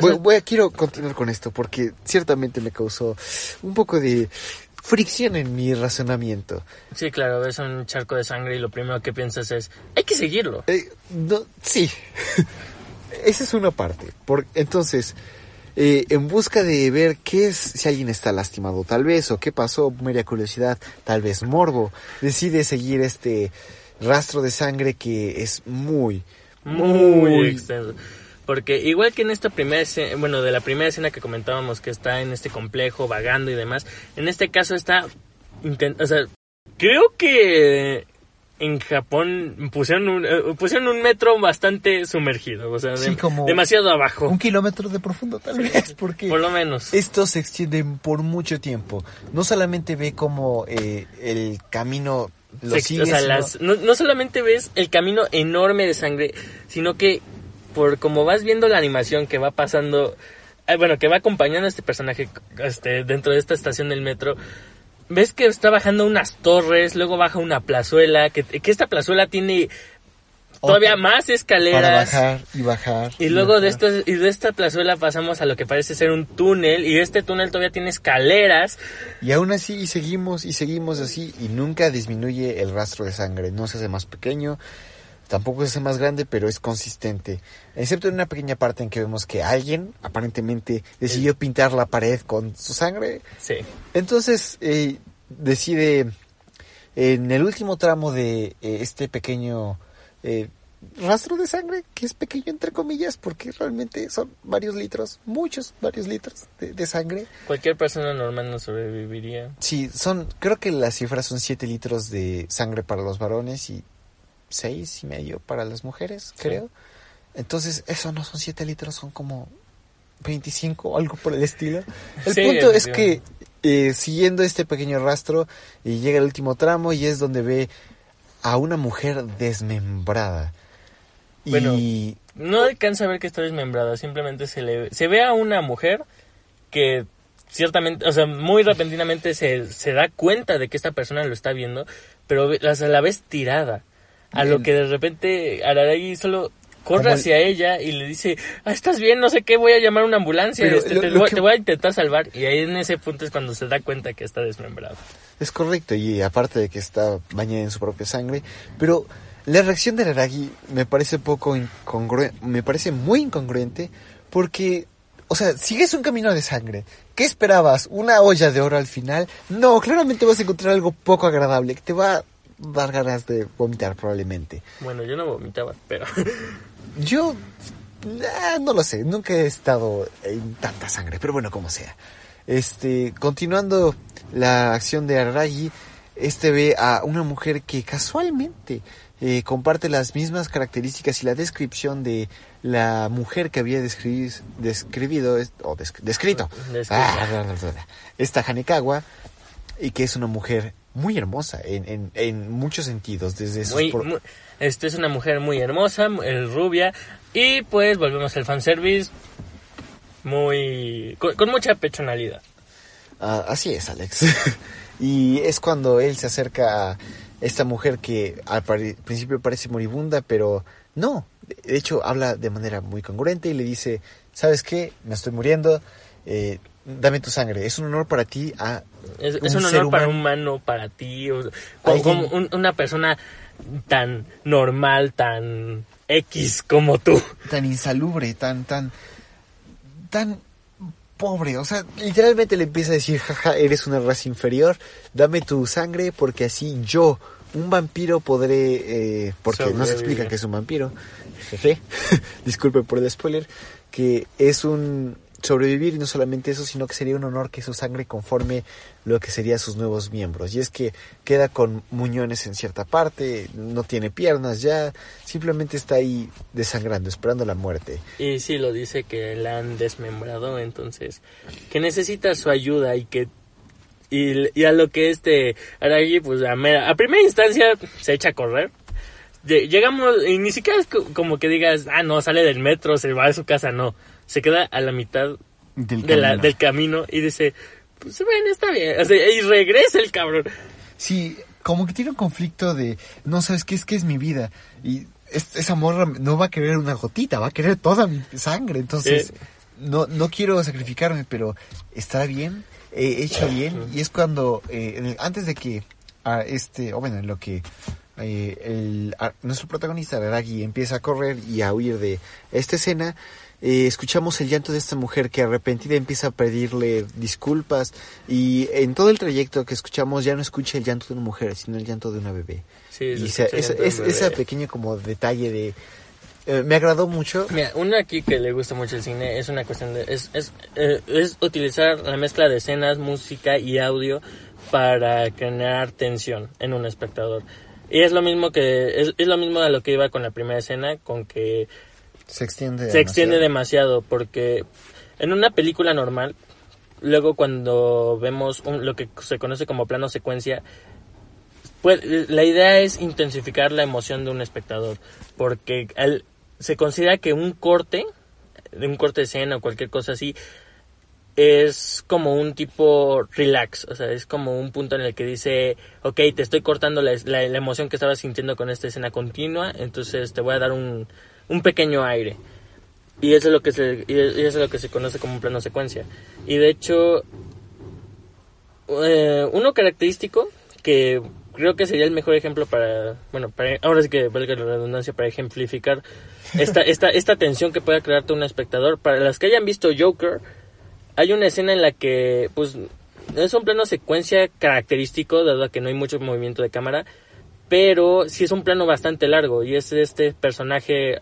voy, sea- voy a quiero continuar con esto porque ciertamente me causó un poco de fricción en mi razonamiento Sí, claro, ves un charco de sangre y lo primero que piensas es: hay que seguirlo. Eh, no, sí. Esa es una parte. Por, entonces, eh, en busca de ver qué es, si alguien está lastimado tal vez, o qué pasó, mera curiosidad, tal vez morbo, decide seguir este rastro de sangre que es muy, muy extenso. Porque igual que en esta primera escena, bueno, de la primera escena que comentábamos que está en este complejo vagando y demás, en este caso está, inten- o sea, creo que en Japón pusieron un, eh, pusieron un metro bastante sumergido, o sea, Sí, de- como- demasiado abajo, un kilómetro de profundo tal vez, porque por lo menos. esto se extiende por mucho tiempo. No solamente ve como eh, el camino lo Se- sigue, o sea, sino- las- no, no solamente ves el camino enorme de sangre, sino que por como vas viendo la animación que va pasando, eh, bueno, que va acompañando a este personaje este, dentro de esta estación del metro, ves que está bajando unas torres, luego baja una plazuela, que, que esta plazuela tiene todavía más escaleras. Para bajar y bajar. Y luego de bajar. esto, y de esta plazuela pasamos a lo que parece ser un túnel, y este túnel todavía tiene escaleras. Y aún así, y seguimos, y seguimos así, y nunca disminuye el rastro de sangre. No se hace más pequeño, tampoco se hace más grande, pero es consistente. Excepto en una pequeña parte en que vemos que alguien, aparentemente, decidió pintar la pared con su sangre. Sí. Entonces, eh, decide, en el último tramo de eh, este pequeño eh, rastro de sangre, que es pequeño entre comillas, porque realmente son varios litros, muchos, varios litros de, de sangre. Cualquier persona normal no sobreviviría. Sí, son, creo que las cifras son 7 litros de sangre para los varones y seis y medio para las mujeres, Sí. creo. Entonces, eso no son 7 litros, son como 25 o algo por el estilo. El Sí, punto es que, eh, siguiendo este pequeño rastro, y llega el último tramo y es donde ve a una mujer desmembrada. Bueno, y No alcanza a ver que está desmembrada, simplemente se le se ve a una mujer que ciertamente, o sea, muy repentinamente se, se da cuenta de que esta persona lo está viendo, pero a la vez tirada. A lo que de repente Araragi solo corre el- hacia ella y le dice, ah, estás bien, no sé qué, voy a llamar a una ambulancia, este, lo- te, lo voy, que- te voy a intentar salvar. Y ahí en ese punto es cuando se da cuenta que está desmembrado. Es correcto, y aparte de que está bañada en su propia sangre, pero la reacción de Aragi me parece poco incongruente, me parece muy incongruente, porque, o sea, sigues un camino de sangre. ¿Qué esperabas? ¿Una olla de oro al final? No, claramente vas a encontrar algo poco agradable, que te va a dar ganas de vomitar probablemente. Bueno, yo no vomitaba, pero... Yo, ah, no lo sé, nunca he estado en tanta sangre, pero bueno, como sea. Este, continuando la acción de Araragi, este ve a una mujer que casualmente eh, comparte las mismas características y la descripción de la mujer que había descri- describido, es- o desc- descrito, Descrito. Ah, esta Hanekawa, y que es una mujer muy hermosa en, en, en muchos sentidos, desde sus muy, pro- muy- este es una mujer muy hermosa, eh, rubia y pues volvemos al fanservice muy con, con mucha pechonalidad. Ah, así es, Alex. y es cuando él se acerca a esta mujer que al principio parece moribunda, pero no. De hecho, habla de manera muy congruente y le dice, ¿sabes qué? Me estoy muriendo. eh, dame tu sangre. Es un honor para ti a Es, es un ser honor para un humano, para ti, o- como, Alguien- como un- una persona tan normal, tan X como tú. tan insalubre, tan, tan, tan pobre. O sea, literalmente le empieza a decir, jaja, eres una raza inferior, dame tu sangre porque así yo, un vampiro, podré, eh, porque no se explica que es un vampiro, jeje, disculpe por el spoiler, que es un sobrevivir y no solamente eso, sino que sería un honor que su sangre conforme lo que serían sus nuevos miembros. Y es que queda con muñones en cierta parte, no tiene piernas ya, simplemente está ahí desangrando, esperando la muerte. Y sí lo dice que la han desmembrado, entonces que necesita su ayuda y que y, a lo que este Aragi pues a, mera- a primera instancia se echa a correr. Lle- Llegamos y ni siquiera es co- como que digas, ah no, sale del metro, se va a su casa, no. Se queda a la mitad Del de la- camino. del camino y dice, pues bueno, está bien. O sea, y regresa el cabrón. Sí, como que tiene un conflicto de, no sabes qué es que es mi vida. Y es- esa morra no va a querer una gotita, va a querer toda mi sangre. Entonces, no, no quiero sacrificarme, pero está bien, he hecho bien. Y es cuando, eh, en el- antes de que, a este, o bueno, en lo que eh, el, a- nuestro protagonista, empieza a correr y a huir de esta escena, eh, escuchamos el llanto de esta mujer que arrepentida empieza a pedirle disculpas y en todo el trayecto que escuchamos ya no escucha el llanto de una mujer, sino el llanto de una bebé. Sí, y se- es, bebé. ese pequeño como detalle de... eh, me agradó mucho. Mira, uno aquí que le gusta mucho el cine es una cuestión de... Es, es, eh, es utilizar la mezcla de escenas, música y audio para generar tensión en un espectador. Y es lo mismo que... Es, es lo mismo a lo que iba con la primera escena, con que Se extiende. se extiende demasiado. demasiado porque en una película normal, luego cuando vemos un- lo que se conoce como plano secuencia, pues, la idea es intensificar la emoción de un espectador porque se considera que un corte, de un corte de escena o cualquier cosa así, es como un tipo relax, o sea, es como un punto en el que dice, ok, te estoy cortando la, la- la emoción que estabas sintiendo con esta escena continua, entonces te voy a dar un, un pequeño aire. Y eso es lo que se, y eso es lo que se conoce como un plano secuencia. Y de hecho, eh, uno característico que creo que sería el mejor ejemplo para, bueno, para, ahora sí que valga la redundancia, para ejemplificar esta, esta, esta tensión que pueda crearte un espectador. Para los que hayan visto Joker, hay una escena en la que, pues, es un plano secuencia característico, dado que no hay mucho movimiento de cámara, pero sí es un plano bastante largo y es este personaje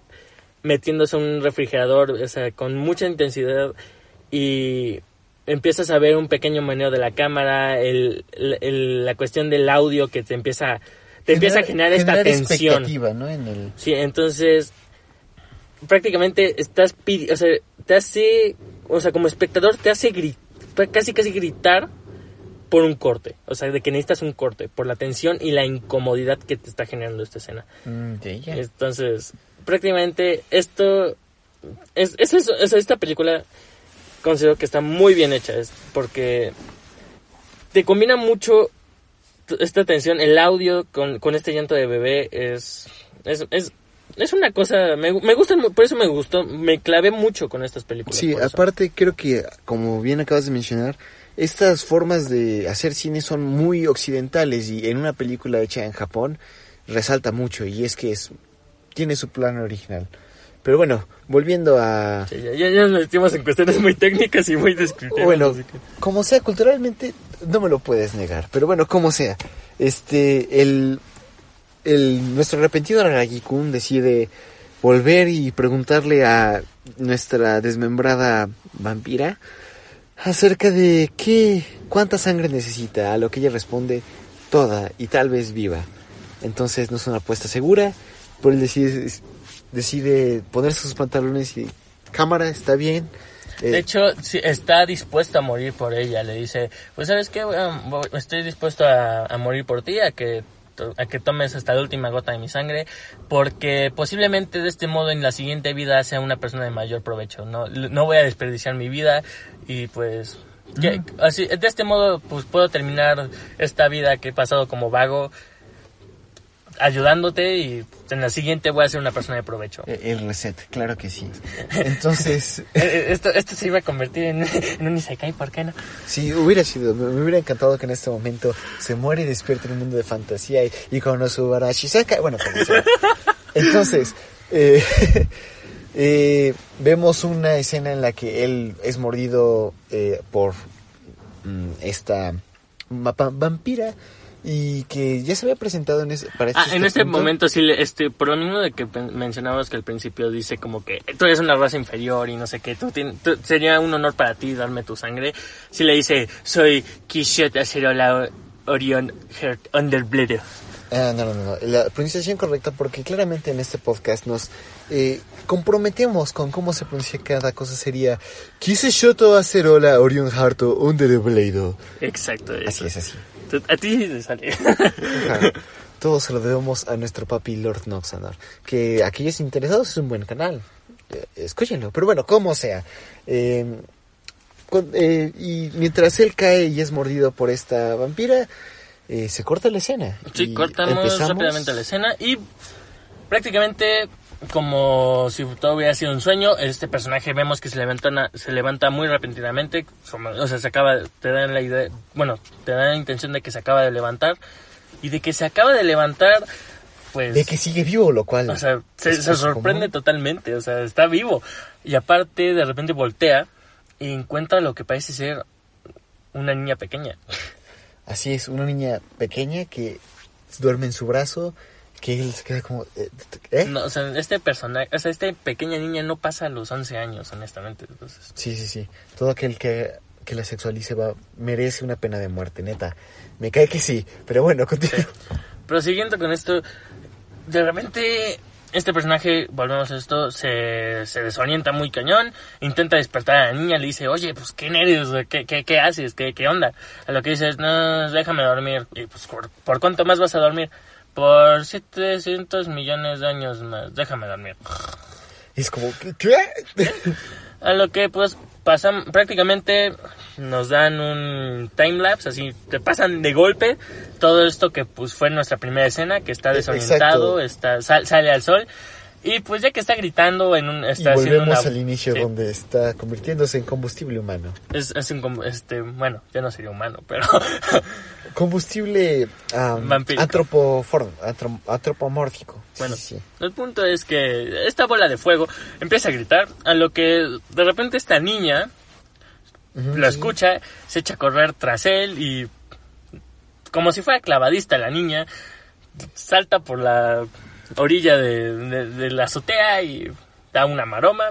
metiéndose en un refrigerador, o sea, con mucha intensidad y empiezas a ver un pequeño meneo de la cámara, el, el- el- la cuestión del audio que te empieza, te empieza a generar esta tensión. expectativa, ¿no? En el... Sí, entonces prácticamente estás pidi- o sea, te hace, o sea, como espectador te hace gritar, casi casi gritar por un corte, o sea, de que necesitas un corte, por la tensión y la incomodidad que te está generando esta escena. Mm. Entonces, prácticamente esto es, es sea, esta película considero que está muy bien hecha, es porque te combina mucho esta tensión, el audio con, con este llanto de bebé es es, es, es una cosa, me, me por eso me gustó, me clavé mucho con estas películas. Sí, aparte creo que, como bien acabas de mencionar, estas formas de hacer cine son muy occidentales y en una película hecha en Japón resalta mucho y es que es tiene su plan original. Pero bueno, volviendo a... Sí, ya, ya, nos metimos en cuestiones muy técnicas y muy descriptivas. Bueno, que- como sea, culturalmente no me lo puedes negar, pero bueno, como sea. Este, el, el, nuestro arrepentido Aragikun decide volver y preguntarle a nuestra desmembrada vampira acerca de qué, cuánta sangre necesita, a lo que ella responde toda y tal vez viva. Entonces no es una apuesta segura, pero él decide, decide ponerse sus pantalones y cámara, está bien. Eh, De hecho, sí, está dispuesto a morir por ella. Le dice, pues sabes qué, estoy dispuesto a, a morir por ti, a que, a que tomes hasta la última gota de mi sangre, porque posiblemente de este modo en la siguiente vida sea una persona de mayor provecho. No, no voy a desperdiciar mi vida y pues... así, de este modo pues puedo terminar esta vida que he pasado como vago ayudándote y en la siguiente voy a ser una persona de provecho. Eh, El reset, claro que sí. Entonces, Eh, eh, Esto, esto se iba a convertir en, en un Isekai, ¿por qué no? sí, hubiera sido, me, hubiera encantado que en este momento se muere y despierta en un mundo de fantasía y, y con su Barashi saca, bueno. Entonces, eh, eh, vemos una escena en la que él es mordido eh, por mm, esta vampira y que ya se había presentado en ese, para Ah, este en este punto. momento sí, este, por lo mismo de que mencionabas que al principio dice como que tú eres una raza inferior y no sé qué, tú tien- tú- sería un honor para ti darme tu sangre. Si le dice, soy Kishot Acerola Orion Heart Underblood. Ah, no, no, no. La pronunciación correcta porque claramente en este podcast nos eh, comprometemos con cómo se pronuncia cada cosa sería Kise Shoto Acerola Orion Harto Underblade. Exacto. eso. Así es, así. A ti te sale. Ajá. Todo se lo debemos a nuestro papi Lord Noxanor. Que aquellos interesados es un buen canal. Eh, escúchenlo. Pero bueno, como sea. Eh, con- eh, y mientras él cae y es mordido por esta vampira, eh, se corta la escena. Sí, cortamos empezamos- rápidamente la escena y prácticamente como si todo hubiera sido un sueño, este personaje vemos que se levanta, se levanta muy repentinamente, o sea, se acaba, te dan la idea, bueno, te dan la intención de que se acaba de levantar y de que se acaba de levantar, pues... De que sigue vivo, lo cual... O sea, se, sorprende común. totalmente, o sea, está vivo. Y aparte, de repente voltea y encuentra lo que parece ser una niña pequeña. Así es, una niña pequeña que duerme en su brazo, que él se queda como... eh, ¿eh? No, o sea, este personaje, o sea, esta pequeña niña no pasa los 11 años, honestamente. Entonces, Sí, sí, sí. Todo aquel que, que la sexualice va, merece una pena de muerte, neta. Me cae que sí, pero bueno, continúa. pero siguiendo con esto, de repente este personaje, volvemos a esto, se, se desorienta muy cañón, intenta despertar a la niña, le dice, oye, pues qué nervios, ¿qué, qué, qué haces? ¿Qué, ¿Qué onda? A lo que dices, no, déjame dormir. Y pues, ¿por, por cuánto más vas a dormir? Por 700 millones de años más, déjame dormir. Es como, ¿qué? A lo que pues pasan, prácticamente nos dan un timelapse, así te pasan de golpe todo esto que pues fue nuestra primera escena, que está E- desorientado, está sal- sale al sol y pues ya que está gritando en un Y está haciendo volvemos una al inicio sí, donde está convirtiéndose en combustible humano. es, es un este bueno, ya no sería humano, pero Combustible um, Vampírico. antropofor- antro- antropomórfico. Bueno, sí, sí. el punto es que esta bola de fuego empieza a gritar, a lo que de repente esta niña Ujú, lo escucha, se echa a correr tras él y como si fuera clavadista la niña, salta por la orilla de, de- de la azotea y da una maroma,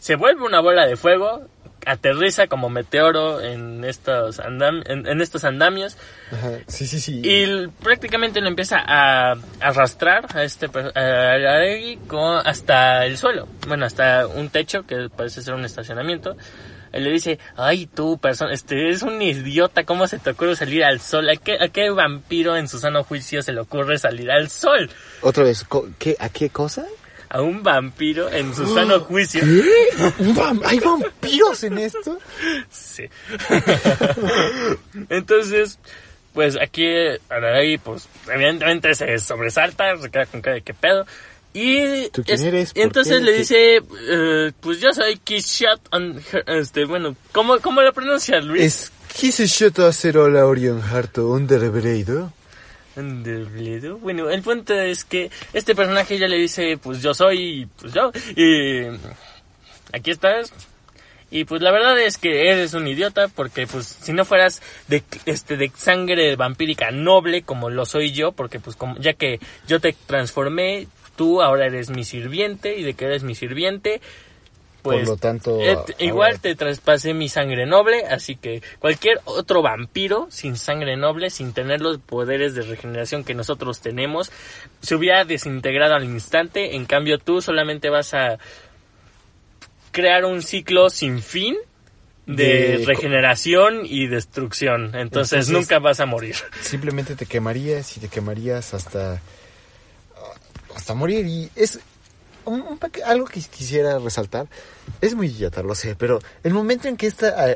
se vuelve una bola de fuego, aterriza como meteoro en estos, andam- en, en estos andamios Ajá, sí, sí, sí. y prácticamente lo empieza a arrastrar a este a con- hasta el suelo. Bueno, hasta un techo que parece ser un estacionamiento. Él le dice, ay tú persona, este es un idiota, ¿cómo se te ocurre salir al sol? ¿A qué, ¿A qué vampiro en su sano juicio se le ocurre salir al sol? Otra vez, ¿qué, ¿a qué cosa? A un vampiro en su sano juicio. ¿Qué? ¿Un vam- ¿Hay vampiros en esto? Sí. Entonces, pues aquí Aragui, pues evidentemente se sobresalta, se queda con cara de qué pedo. Y, ¿Tú quién eres? y ¿Por entonces le dice, eh, pues yo soy Her- este, bueno, ¿cómo, cómo lo pronuncias, Luis? Es quise yo hacer la Orion Harto underbreido. Underbledo. Bueno, el punto es que este personaje ya le dice, pues yo soy, pues yo, y aquí estás. Y pues la verdad es que eres un idiota porque pues si no fueras de este de sangre vampírica noble como lo soy yo, porque pues como ya que yo te transformé, tú ahora eres mi sirviente y de que eres mi sirviente, pues Por lo tanto, eh, igual te traspasé mi sangre noble, así que cualquier otro vampiro sin sangre noble, sin tener los poderes de regeneración que nosotros tenemos, se hubiera desintegrado al instante. En cambio, tú solamente vas a crear un ciclo sin fin de, De- regeneración y destrucción. Entonces, Entonces- nunca vas a morir. Simplemente te quemarías y te quemarías hasta hasta morir y es un, un algo que quisiera resaltar. Es muy idiota, lo sé, pero el momento en que esta ah,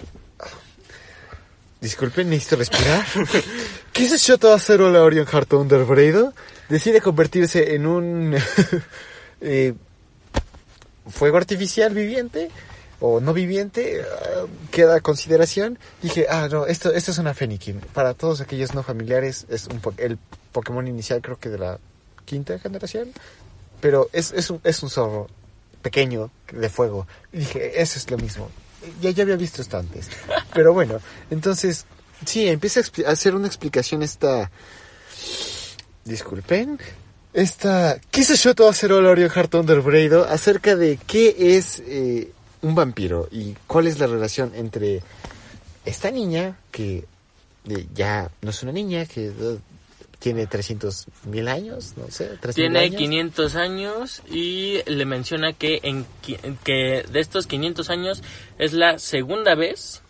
Disculpen, necesito respirar. ¿Qué es Shoto Acero la Orion Heart Underbreido? Decide convertirse en un eh, fuego artificial viviente o no viviente, ah, queda a consideración. Dije, ah, no, esto, esto es una Fennekin. Para todos aquellos no familiares, es un po- el Pokémon inicial, creo que de la quinta generación. Pero es, es, un, es un zorro pequeño de fuego. Y dije, eso es lo mismo. Ya, ya había visto esto antes. Pero bueno, entonces, sí, empieza a, hacer una explicación esta. Disculpen. Esta. Quise yo todo hacer Olorio Heart Underbreido acerca de qué es eh, un vampiro y cuál es la relación entre esta niña, que eh, ya no es una niña, que eh, tiene 300 mil años, no sé, 300 Tiene años. 500 años y le menciona que, en, que de estos 500 años es la segunda vez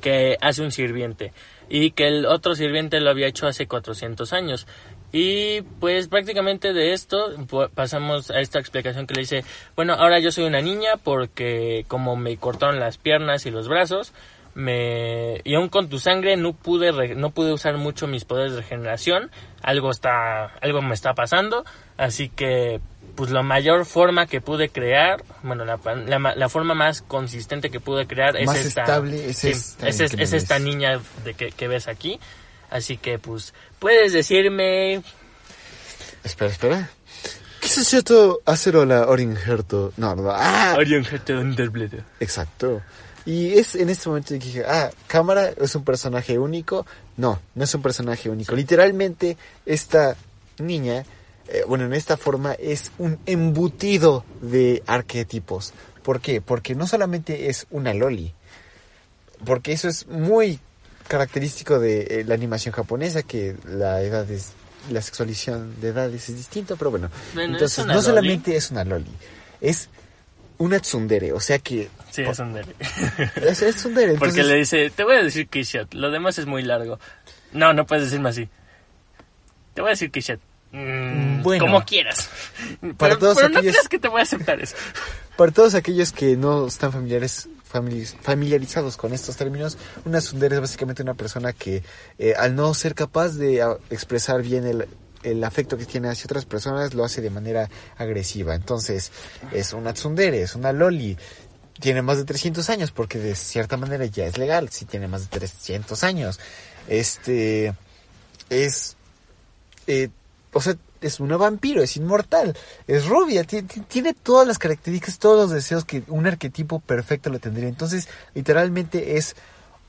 que hace un sirviente y que el otro sirviente lo había hecho hace 400 años. Y pues prácticamente de esto pasamos a esta explicación que le dice, bueno, ahora yo soy una niña porque como me cortaron las piernas y los brazos, me y aún con tu sangre no pude re- no pude usar mucho mis poderes de regeneración, algo está algo me está pasando, así que pues la mayor forma que pude crear, bueno, la, la, la forma más consistente que pude crear es esta estable es sí, esta es, es- es esta niña de que, que ves aquí. Así que, pues, puedes decirme... Espera, espera. ¿Qué es cierto hacer la Orion Heart? No, no, ah, Underblade. Exacto. Y es en este momento que dije, ah, Cámara es un personaje único. No, no es un personaje único. Literalmente, esta niña, eh, bueno, en esta forma es un embutido de arquetipos. ¿Por qué? Porque no solamente es una loli. Porque eso es muy característico de eh, la animación japonesa, que la edad es, la sexualización de edades es distinto, pero bueno. Bueno, es Entonces, no loli. solamente es una loli, es una tsundere, o sea que Sí, es un dere. es, es tsundere. Porque entonces- le dice, te voy a decir Kishat, lo demás es muy largo. No, no puedes decirme así. Te voy a decir Kishat. Mm, Bueno. Como quieras. Para pero todos pero no aquellos- creas que te voy a aceptar eso. Para todos aquellos que no están familiares, familiarizados con estos términos, una tsundere es básicamente una persona que eh, al no ser capaz de ah, expresar bien el, el afecto que tiene hacia otras personas, lo hace de manera agresiva. Entonces, es una tsundere, es una loli. Tiene más de 300 años porque de cierta manera ya es legal, si tiene más de 300 años. Este es eh, o sea, es una vampiro, es inmortal, es rubia, ti- ti- tiene todas las características, todos los deseos que un arquetipo perfecto lo tendría. Entonces, literalmente es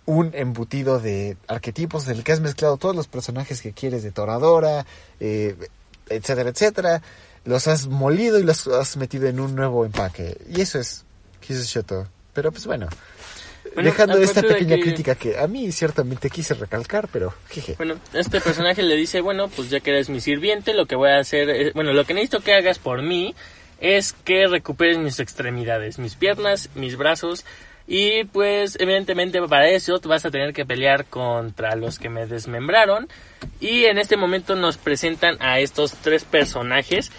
un embutido de arquetipos en el que has mezclado todos los personajes que quieres de Toradora, eh, etcétera, etcétera. Los has molido y los has metido en un nuevo empaque. Y eso es Kisu Shoto. Pero pues bueno, Bueno, dejando esta pequeña que- crítica que a mí ciertamente quise recalcar, pero jeje. Bueno, este personaje le dice, bueno, pues ya que eres mi sirviente, lo que voy a hacer, es- bueno, lo que necesito que hagas por mí es que recuperes mis extremidades, mis piernas, mis brazos, y pues evidentemente para eso vas a tener que pelear contra los que me desmembraron, y en este momento nos presentan a estos tres personajes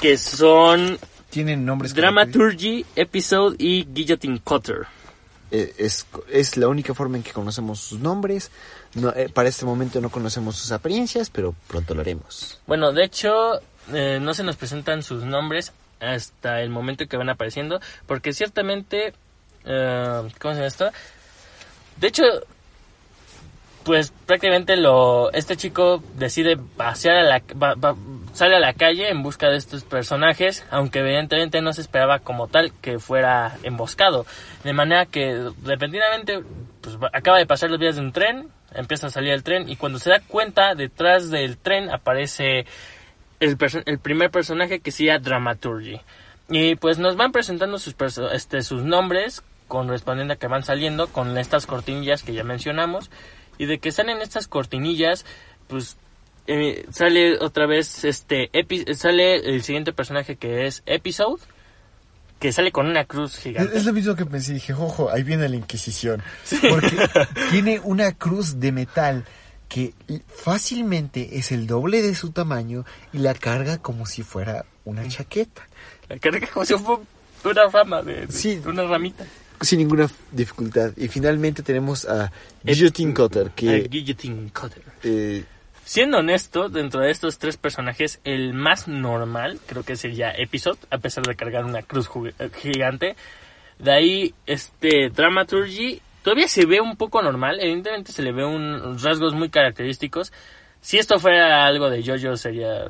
que son Tienen nombres Dramaturgy, Episode y Guillotine Cutter. Eh, es, es la única forma en que conocemos sus nombres. No, eh, para este momento no conocemos sus apariencias, pero pronto lo haremos. Bueno, de hecho, eh, no se nos presentan sus nombres hasta el momento que van apareciendo, porque ciertamente, eh, ¿cómo se llama esto? De hecho, pues prácticamente lo, este chico decide pasear a la, va- sale a la calle en busca de estos personajes, aunque evidentemente no se esperaba como tal que fuera emboscado, de manera que repentinamente pues, acaba de pasar los vías de un tren, empieza a salir el tren y cuando se da cuenta detrás del tren aparece el, primer personaje que sería Dramaturgy. Y pues nos van presentando sus, este, sus nombres correspondiendo a que van saliendo con estas cortinillas que ya mencionamos. Y de que salen estas cortinillas, pues eh, sale otra vez este epi- sale el siguiente personaje que es Episode, que sale con una cruz gigante. es lo mismo que pensé, dije, ojo, ahí viene la Inquisición. Porque tiene una cruz de metal que fácilmente es el doble de su tamaño y la carga como si fuera una chaqueta. La carga como si fuera una rama de, de- Sí. una ramita. Sin ninguna dificultad. Y finalmente tenemos a Guillotine Cutter, que... Guillotine Cutter. eh, Siendo honesto, dentro de estos tres personajes, el más normal creo que sería Episode, a pesar de cargar una cruz eh, gigante. De ahí, este Dramaturgy todavía se ve un poco normal, evidentemente se le ve un rasgos muy característicos. Si esto fuera algo de Jojo sería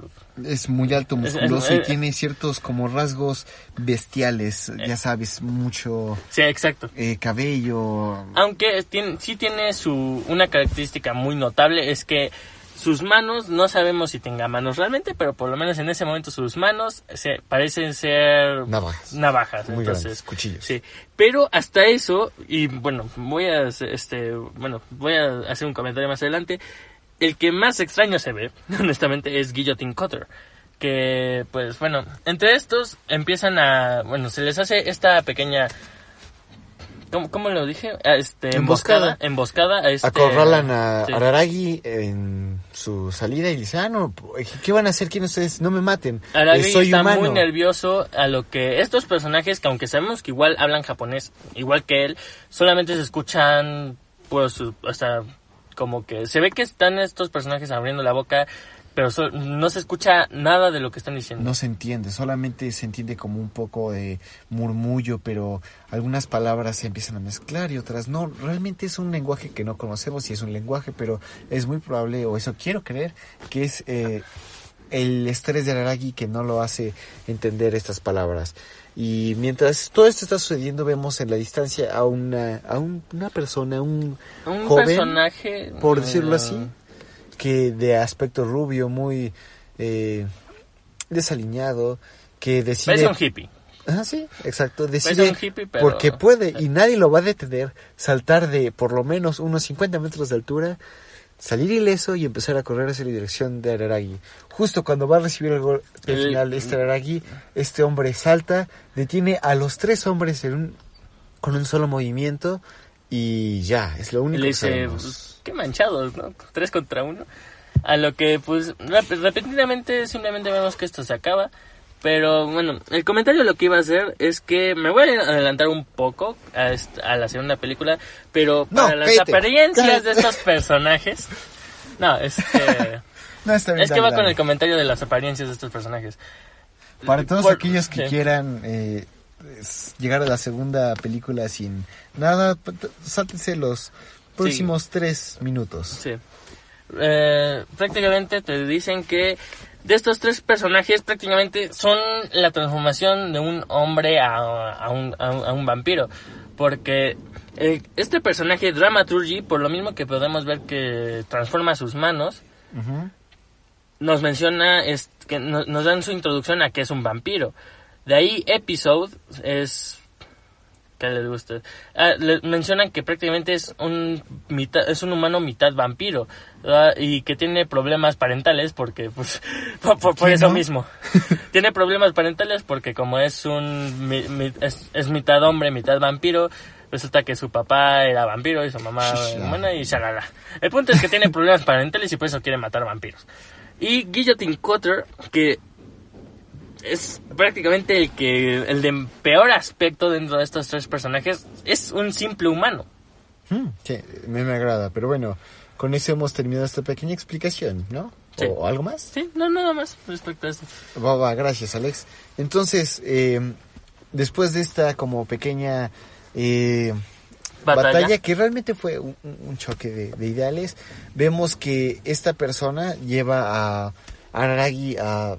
Es muy alto, Es- musculoso es- y tiene ciertos como rasgos bestiales, ya sabes, mucho Sí, exacto. eh, cabello. Aunque tiene, sí tiene su una característica muy notable es que sus manos no sabemos si tenga manos realmente, pero por lo menos en ese momento sus manos se parecen ser Navajas. navajas, Muy entonces grandes, cuchillos. sí. Pero hasta eso y bueno, voy a este bueno, voy a hacer un comentario más adelante. El que más extraño se ve, honestamente, es Guillotine Cutter. Que, pues, bueno, entre estos empiezan a, bueno, se les hace esta pequeña ¿Cómo, cómo lo dije? Ah, Este, Emboscada. emboscada. A Este, Acorralan a sí. Araragi en su salida y dice, ah, no, ¿qué van a hacer? ¿Quién ustedes? No me maten. Eh, soy está humano. muy nervioso a lo que estos personajes, que aunque sabemos que igual hablan japonés, igual que él, solamente se escuchan, pues, su- hasta como que se ve que están estos personajes abriendo la boca, pero no se escucha nada de lo que están diciendo. No se entiende, solamente se entiende como un poco de murmullo, pero algunas palabras se empiezan a mezclar y otras no. Realmente es un lenguaje que no conocemos y es un lenguaje, pero es muy probable, o eso quiero creer, que es eh, el estrés de Araragi que no lo hace entender estas palabras. Y mientras todo esto está sucediendo, vemos en la distancia a una, a un- una persona, un, Un joven, personaje, por decirlo eh, así, que de aspecto rubio, muy eh, desaliñado, que decide... Parece un hippie. Ah, sí, exacto. Decide, un hippie, pero... porque puede y nadie lo va a detener, saltar de por lo menos unos 50 metros de altura, salir ileso y empezar a correr hacia la dirección de Araragi. Justo cuando va a recibir el El- final de este Araragi, este hombre salta, detiene a los tres hombres en un- con un solo movimiento y ya, es lo único le que sabemos. pues, qué manchados, ¿no? Tres contra uno. A lo que, pues, rep- repentinamente simplemente vemos que esto se acaba. Pero bueno, el comentario lo que iba a hacer es que me voy a adelantar un poco a, a la segunda película, pero No, para las cállate. apariencias de estos personajes. No, este, No, está bien, es que va con el comentario de las apariencias de estos personajes. Para todos Por- aquellos que sí. quieran eh, llegar a la segunda película sin nada, sáltense los próximos tres minutos. Sí. Eh, prácticamente te dicen que de estos tres personajes prácticamente son la transformación de un hombre a, a un, a un- a un vampiro. Porque eh, este personaje Dramaturgy, por lo mismo que podemos ver que transforma sus manos, nos menciona, es, que no- nos dan su introducción a que es un vampiro. De ahí Episode es... ¿Qué les gusta? Ah, le- mencionan que prácticamente es un, mitad, es un humano mitad vampiro ¿verdad? y que tiene problemas parentales porque, pues, por, por- por ¿Qué eso no? mismo. tiene problemas parentales porque como es un mi- mi- es, es mitad hombre, mitad vampiro, resulta que su papá era vampiro y su mamá Shisha. humana y shalala. El punto es que tiene problemas parentales y por eso quiere matar vampiros. Y Guillotine Cutter, que es prácticamente el que el de peor aspecto dentro de estos tres personajes, es un simple humano. Mm, sí, me, me agrada, pero bueno, con eso hemos terminado esta pequeña explicación, ¿no? Sí. ¿O algo más? Sí, no, nada más respecto a eso. Va, va, gracias, Alex. Entonces, eh, después de esta como pequeña eh, Batalla. batalla. que realmente fue un, un choque de, de ideales, vemos que esta persona lleva a Araragi a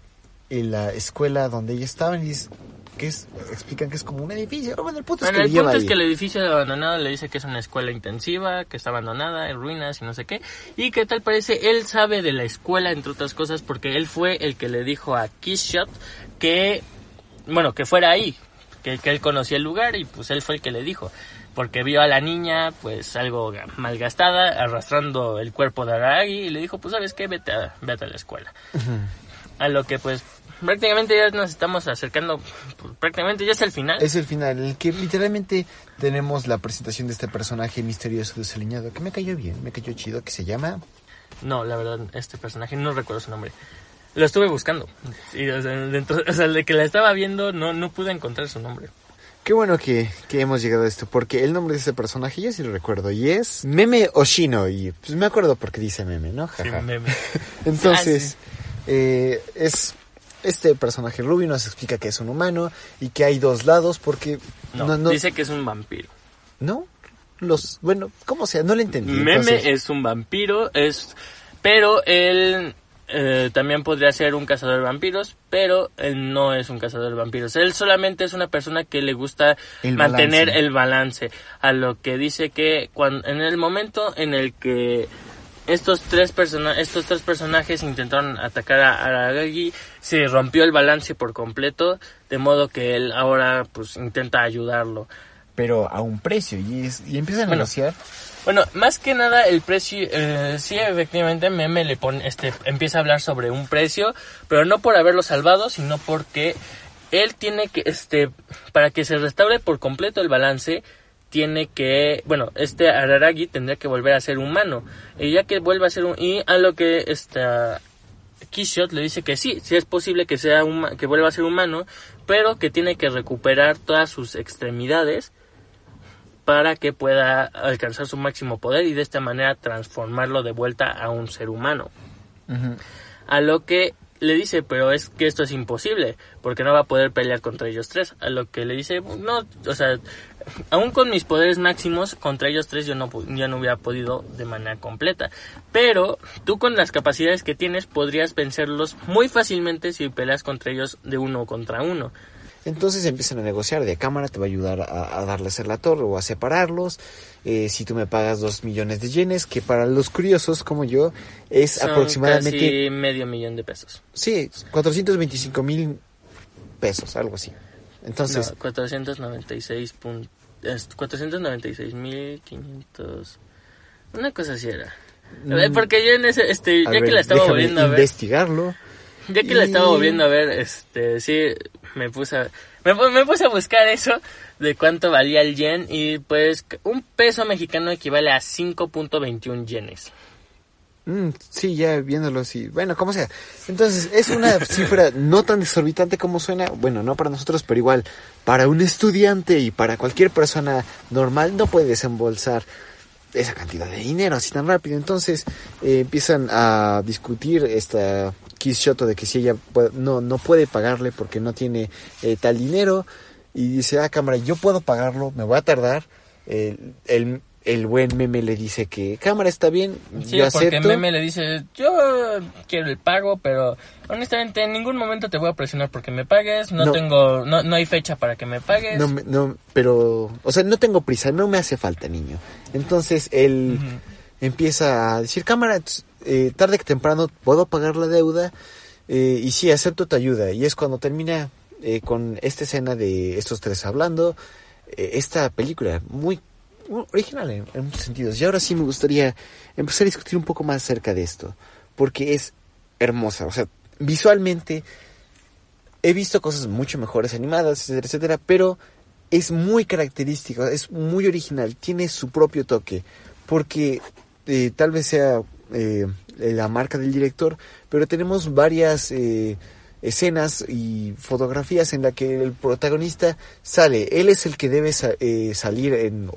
en la escuela donde ellos estaban y dice que es, explican que es como un edificio. Bueno, el punto es Bueno, que el punto es que el edificio abandonado le dice que es una escuela intensiva, que está abandonada, en ruinas y no sé qué. Y que tal parece, él sabe de la escuela, entre otras cosas, porque él fue el que le dijo a Kishshot que, bueno, que fuera ahí, que, que él conocía el lugar y pues él fue el que le dijo. Porque vio a la niña, pues algo ga- malgastada, arrastrando el cuerpo de Aragi y le dijo, pues sabes qué, vete a, vete a la escuela. A lo que pues prácticamente ya nos estamos acercando, pues, prácticamente ya es el final. Es el final, en el que literalmente tenemos la presentación de este personaje misterioso desaliñado, que me cayó bien, me cayó chido, que se llama... No, la verdad, este personaje no recuerdo su nombre. Lo estuve buscando. Y, o sea, dentro, o sea, de que la estaba viendo, no, no pude encontrar su nombre. Qué bueno que, que hemos llegado a esto, porque el nombre de este personaje yo sí lo recuerdo, y es Meme Oshino, y pues me acuerdo porque dice Meme, ¿no? Sí, Jaja. me- me- Entonces, eh, es este personaje Ruby nos explica que es un humano y que hay dos lados porque no, no, no, dice que es un vampiro. ¿no? los bueno, ¿cómo sea? No le entendí. Meme entonces- es un vampiro, es, pero él eh, también podría ser un cazador de vampiros, pero él no es un cazador de vampiros. Él solamente es una persona que le gusta El mantener balance. el balance. A lo que dice que cuando, en el momento en el que estos tres, persona estos tres personajes intentaron atacar a Aragagi, se rompió el balance por completo, de modo que él ahora pues intenta ayudarlo. pero a un precio y, es- y empieza a Bueno. negociar. Bueno, más que nada el precio, eh, sí efectivamente Meme le pone, este, empieza a hablar sobre un precio, pero no por haberlo salvado, sino porque él tiene que, este, para que se restaure por completo el balance, tiene que, bueno, este Araragi tendría que volver a ser humano, y ya que vuelva a ser un, y a lo que esta Kishot le dice que sí, sí es posible que sea huma- que vuelva a ser humano, pero que tiene que recuperar todas sus extremidades para que pueda alcanzar su máximo poder y de esta manera transformarlo de vuelta a un ser humano. A lo que le dice, pero es que esto es imposible, porque no va a poder pelear contra ellos tres. A lo que le dice, no, o sea, aún con mis poderes máximos, contra ellos tres yo no, yo no hubiera podido de manera completa. Pero tú con las capacidades que tienes podrías vencerlos muy fácilmente si peleas contra ellos de uno contra uno. Entonces empiezan a negociar de cámara, te va a ayudar a, a darles la torre o a separarlos. Eh, si tú me pagas dos millones de yenes, que para los curiosos como yo es Son aproximadamente, casi medio millón de pesos. sí, 425 mil pesos, algo así. Entonces, No, 496 pun- es 496.500. Una cosa así era. Mm. porque yo en ese, este, ya ver, que la estaba volviendo a ver, investigarlo. ya que la estaba volviendo a ver, este, sí, me puse a, me, me puse a buscar eso de cuánto valía el yen y pues un peso mexicano equivale a 5.21 yenes. Mm, sí, ya viéndolo así. Bueno, como sea. Entonces, es una cifra no tan exorbitante como suena. Bueno, no para nosotros, pero igual para un estudiante y para cualquier persona normal no puede desembolsar esa cantidad de dinero así tan rápido. Entonces, eh, empiezan a discutir esta Kishoto de que si ella no, no puede pagarle porque no tiene eh, tal dinero. Y dice, ah, cámara, yo puedo pagarlo, me voy a tardar. el, el buen meme le dice que cámara está bien, sí, yo acepto. porque meme le dice, yo quiero el pago, pero honestamente en ningún momento te voy a presionar porque me pagues, no, tengo, no, no hay fecha para que me pagues. No, no, pero, o sea, no tengo prisa, no me hace falta, niño. Entonces él empieza a decir, cámara, eh, tarde que temprano puedo pagar la deuda eh, y sí, acepto tu ayuda. Y es cuando termina eh, con esta escena de estos tres hablando, esta película muy original en, muchos sentidos. Y ahora sí me gustaría empezar a discutir un poco más acerca de esto, porque es hermosa. O sea, visualmente he visto cosas mucho mejores animadas, etcétera, etcétera, pero es muy característico, es muy original, tiene su propio toque, porque eh, tal vez sea eh, la marca del director, pero tenemos varias eh, escenas y fotografías en la que el protagonista sale, él es el que debe salir en,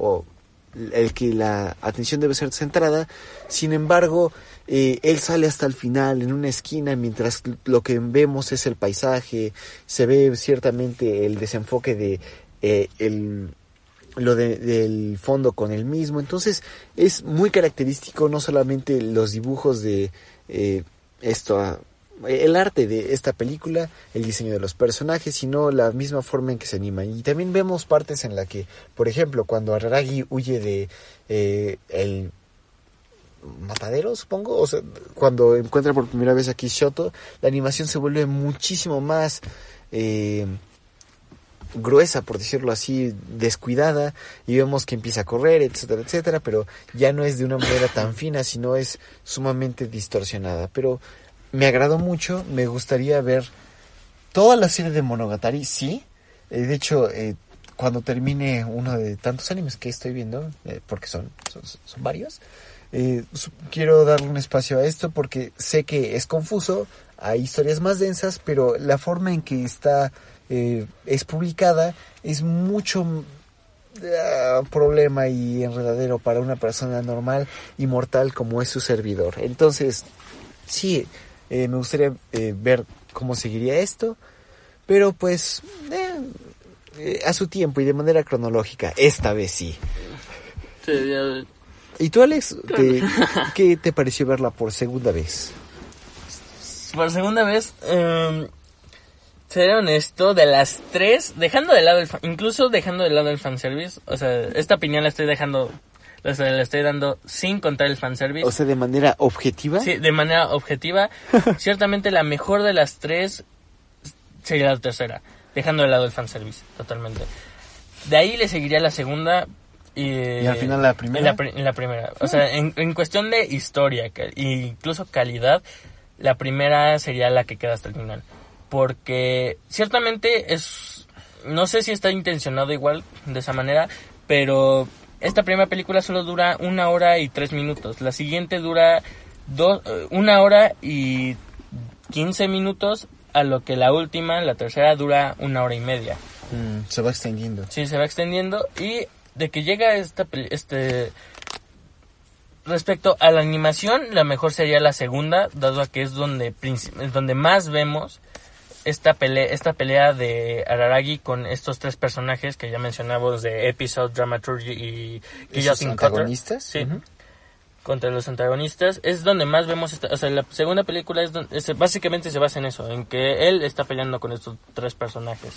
el que la atención debe ser centrada. Sin embargo, eh, él sale hasta el final en una esquina mientras lo que vemos es el paisaje, se ve ciertamente el desenfoque de eh, el, lo del fondo con el mismo. Entonces es muy característico no solamente los dibujos de eh, esto el arte de esta película, el diseño de los personajes, sino la misma forma en que se animan. Y también vemos partes en la que, por ejemplo, cuando Araragi huye de eh, el matadero, supongo, o sea, cuando encuentra por primera vez a Kishoto, la animación se vuelve muchísimo más eh, gruesa, por decirlo así, descuidada, y vemos que empieza a correr, etcétera, etcétera, pero ya no es de una manera tan fina, sino es sumamente distorsionada. Pero me agradó mucho, me gustaría ver toda la serie de Monogatari, sí. Eh, de hecho, eh, cuando termine uno de tantos animes que estoy viendo, eh, porque son, son, varios, quiero darle un espacio a esto porque sé que es confuso, hay historias más densas, pero la forma en que está es publicada es mucho ah, problema y enredadero para una persona normal y mortal como es su servidor. Entonces, sí, eh, me gustaría eh, ver cómo seguiría esto, pero pues eh, a su tiempo y de manera cronológica, esta vez sí. ¿Y tú, Alex, qué te pareció verla por segunda vez? Por segunda vez, eh, seré honesto, de las tres, dejando de lado el, incluso dejando de lado el fanservice, o sea, esta opinión la estoy dejando le estoy dando sin contar el fanservice. O sea, de manera objetiva. Sí, de manera objetiva. Ciertamente la mejor de las tres sería la tercera, dejando de lado el fanservice, totalmente. De ahí le seguiría la segunda. Y, al final la primera. En la, primera. O sea, en, en, cuestión de historia e incluso calidad, la primera sería la que queda hasta el final. Porque ciertamente es. No sé si está intencionado igual de esa manera, pero esta primera película solo dura una hora y tres minutos. La siguiente dura dos, eh, una hora y quince minutos, a lo que la última, la tercera, dura una hora y media. Mm, se va extendiendo. Sí, se va extendiendo. Y de que llega esta este respecto a la animación, la mejor sería la segunda, dado a que es donde, donde más vemos esta pelea, esta pelea de Araragi con estos tres personajes que ya mencionamos de Episode, Dramaturgy y Guillotine antagonistas? Sí. Contra los antagonistas. Es donde más vemos, esta, o sea, la segunda película es, donde, básicamente se basa en eso, en que él está peleando con estos tres personajes.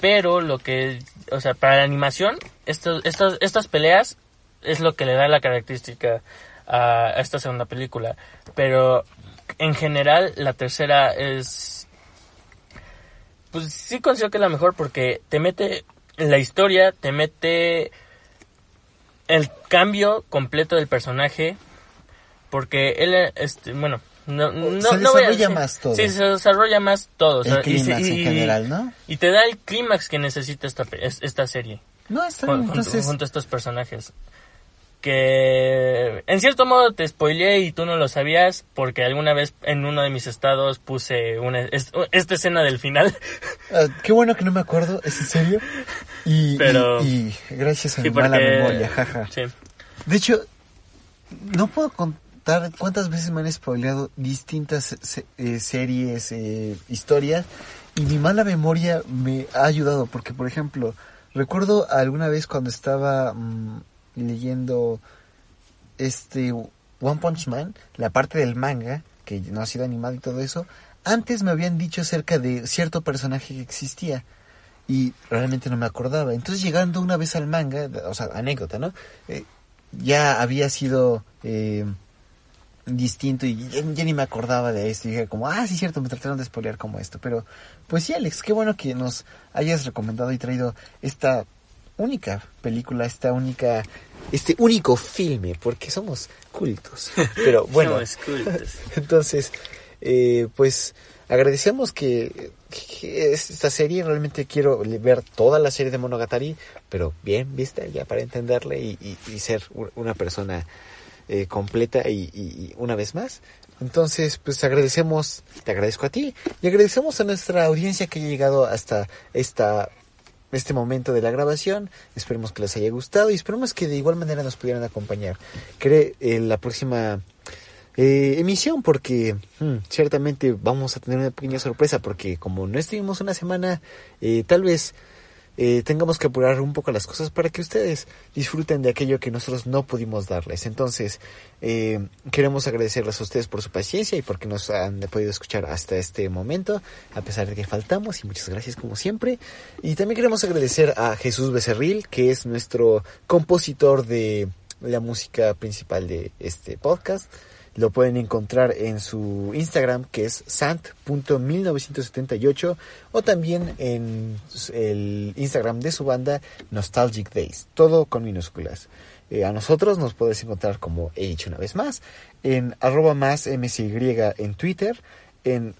Pero lo que, o sea, para la animación, estos, estas, estas peleas es lo que le da la característica a esta segunda película. Pero en general, la tercera es pues sí considero que es la mejor porque te mete en la historia, te mete el cambio completo del personaje, porque él, este, bueno, no, no, se desarrolla más todo. Sí, se desarrolla más todo. El clímax en general, ¿no? Y te da el clímax que necesita esta, esta serie. No, está bien, junto, junto, a estos personajes. Que en cierto modo te spoileé y tú no lo sabías porque alguna vez en uno de mis estados puse una, es- esta escena del final. Ah, qué bueno que no me acuerdo, ¿es en serio? Y, Pero- y, y gracias a Sí, mi mala porque- memoria, jaja. Sí. De hecho, no puedo contar cuántas veces me han spoileado distintas eh, series, eh, historias, y mi mala memoria me ha ayudado, porque por ejemplo, recuerdo alguna vez cuando estaba mm, leyendo este One Punch Man, la parte del manga, que no ha sido animado y todo eso, antes me habían dicho acerca de cierto personaje que existía y realmente no me acordaba. Entonces llegando una vez al manga, o sea, anécdota, ¿no? Eh, ya había sido eh, distinto y ya, ya ni me acordaba de esto. Y dije como, ah, sí, cierto, me trataron de spoilear como esto. Pero, pues sí, Alex, qué bueno que nos hayas recomendado y traído esta única película, esta única, este único filme, porque somos cultos. Pero bueno, Somos cultos. entonces, eh, pues agradecemos que, que esta serie, realmente quiero ver toda la serie de Monogatari, pero bien vista ya para entenderle y, y- y ser una persona eh, completa y, y- y una vez más. Entonces, pues agradecemos, te agradezco a ti y agradecemos a nuestra audiencia que haya llegado hasta esta este momento de la grabación. Esperemos que les haya gustado y esperemos que de igual manera nos pudieran acompañar. Cree en la próxima eh, emisión porque hmm, ciertamente vamos a tener una pequeña sorpresa porque como no estuvimos una semana, eh, tal vez eh, tengamos que apurar un poco las cosas para que ustedes disfruten de aquello que nosotros no pudimos darles. Entonces, eh, queremos agradecerles a ustedes por su paciencia y porque nos han podido escuchar hasta este momento, a pesar de que faltamos, y muchas gracias como siempre. Y también queremos agradecer a Jesús Becerril, que es nuestro compositor de la música principal de este podcast. Lo pueden encontrar en su Instagram que es sant.1978 o también en el Instagram de su banda Nostalgic Days, todo con minúsculas. Eh, a nosotros nos puedes encontrar como he dicho una vez más en arroba más msy en Twitter, en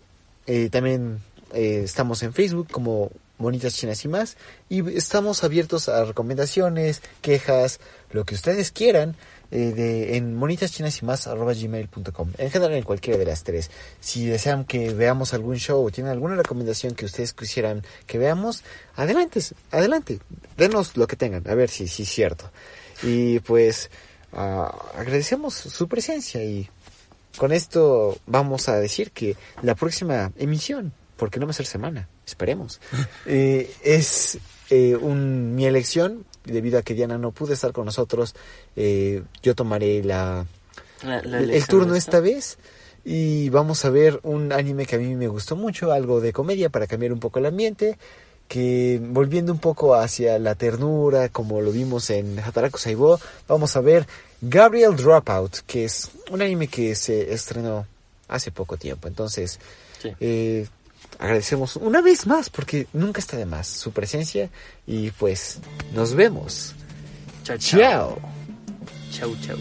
eh, también eh, estamos en Facebook como Bonitas Chinas y más y estamos abiertos a recomendaciones, quejas, lo que ustedes quieran eh, de, en monitaschinas y más arroba en general en cualquiera de las tres. Si desean que veamos algún show o tienen alguna recomendación que ustedes quisieran que veamos adelante adelante. Denos lo que tengan a ver si si es cierto. Y pues ah, agradecemos su presencia y con esto vamos a decir que la próxima emisión, porque no va a ser semana, esperemos, eh, es eh, un, mi elección, debido a que Diana no pudo estar con nosotros, eh, yo tomaré la, La- la el, turno esta vez y vamos a ver un anime que a mí me gustó mucho, algo de comedia para cambiar un poco el ambiente, que volviendo un poco hacia la ternura, como lo vimos en Hataraku Saibo, vamos a ver Gabriel Dropout, que es un anime que se estrenó hace poco tiempo. Entonces, Sí. eh, agradecemos una vez más, porque nunca está de más su presencia, y pues nos vemos. Chao, chao. Chao. Chau.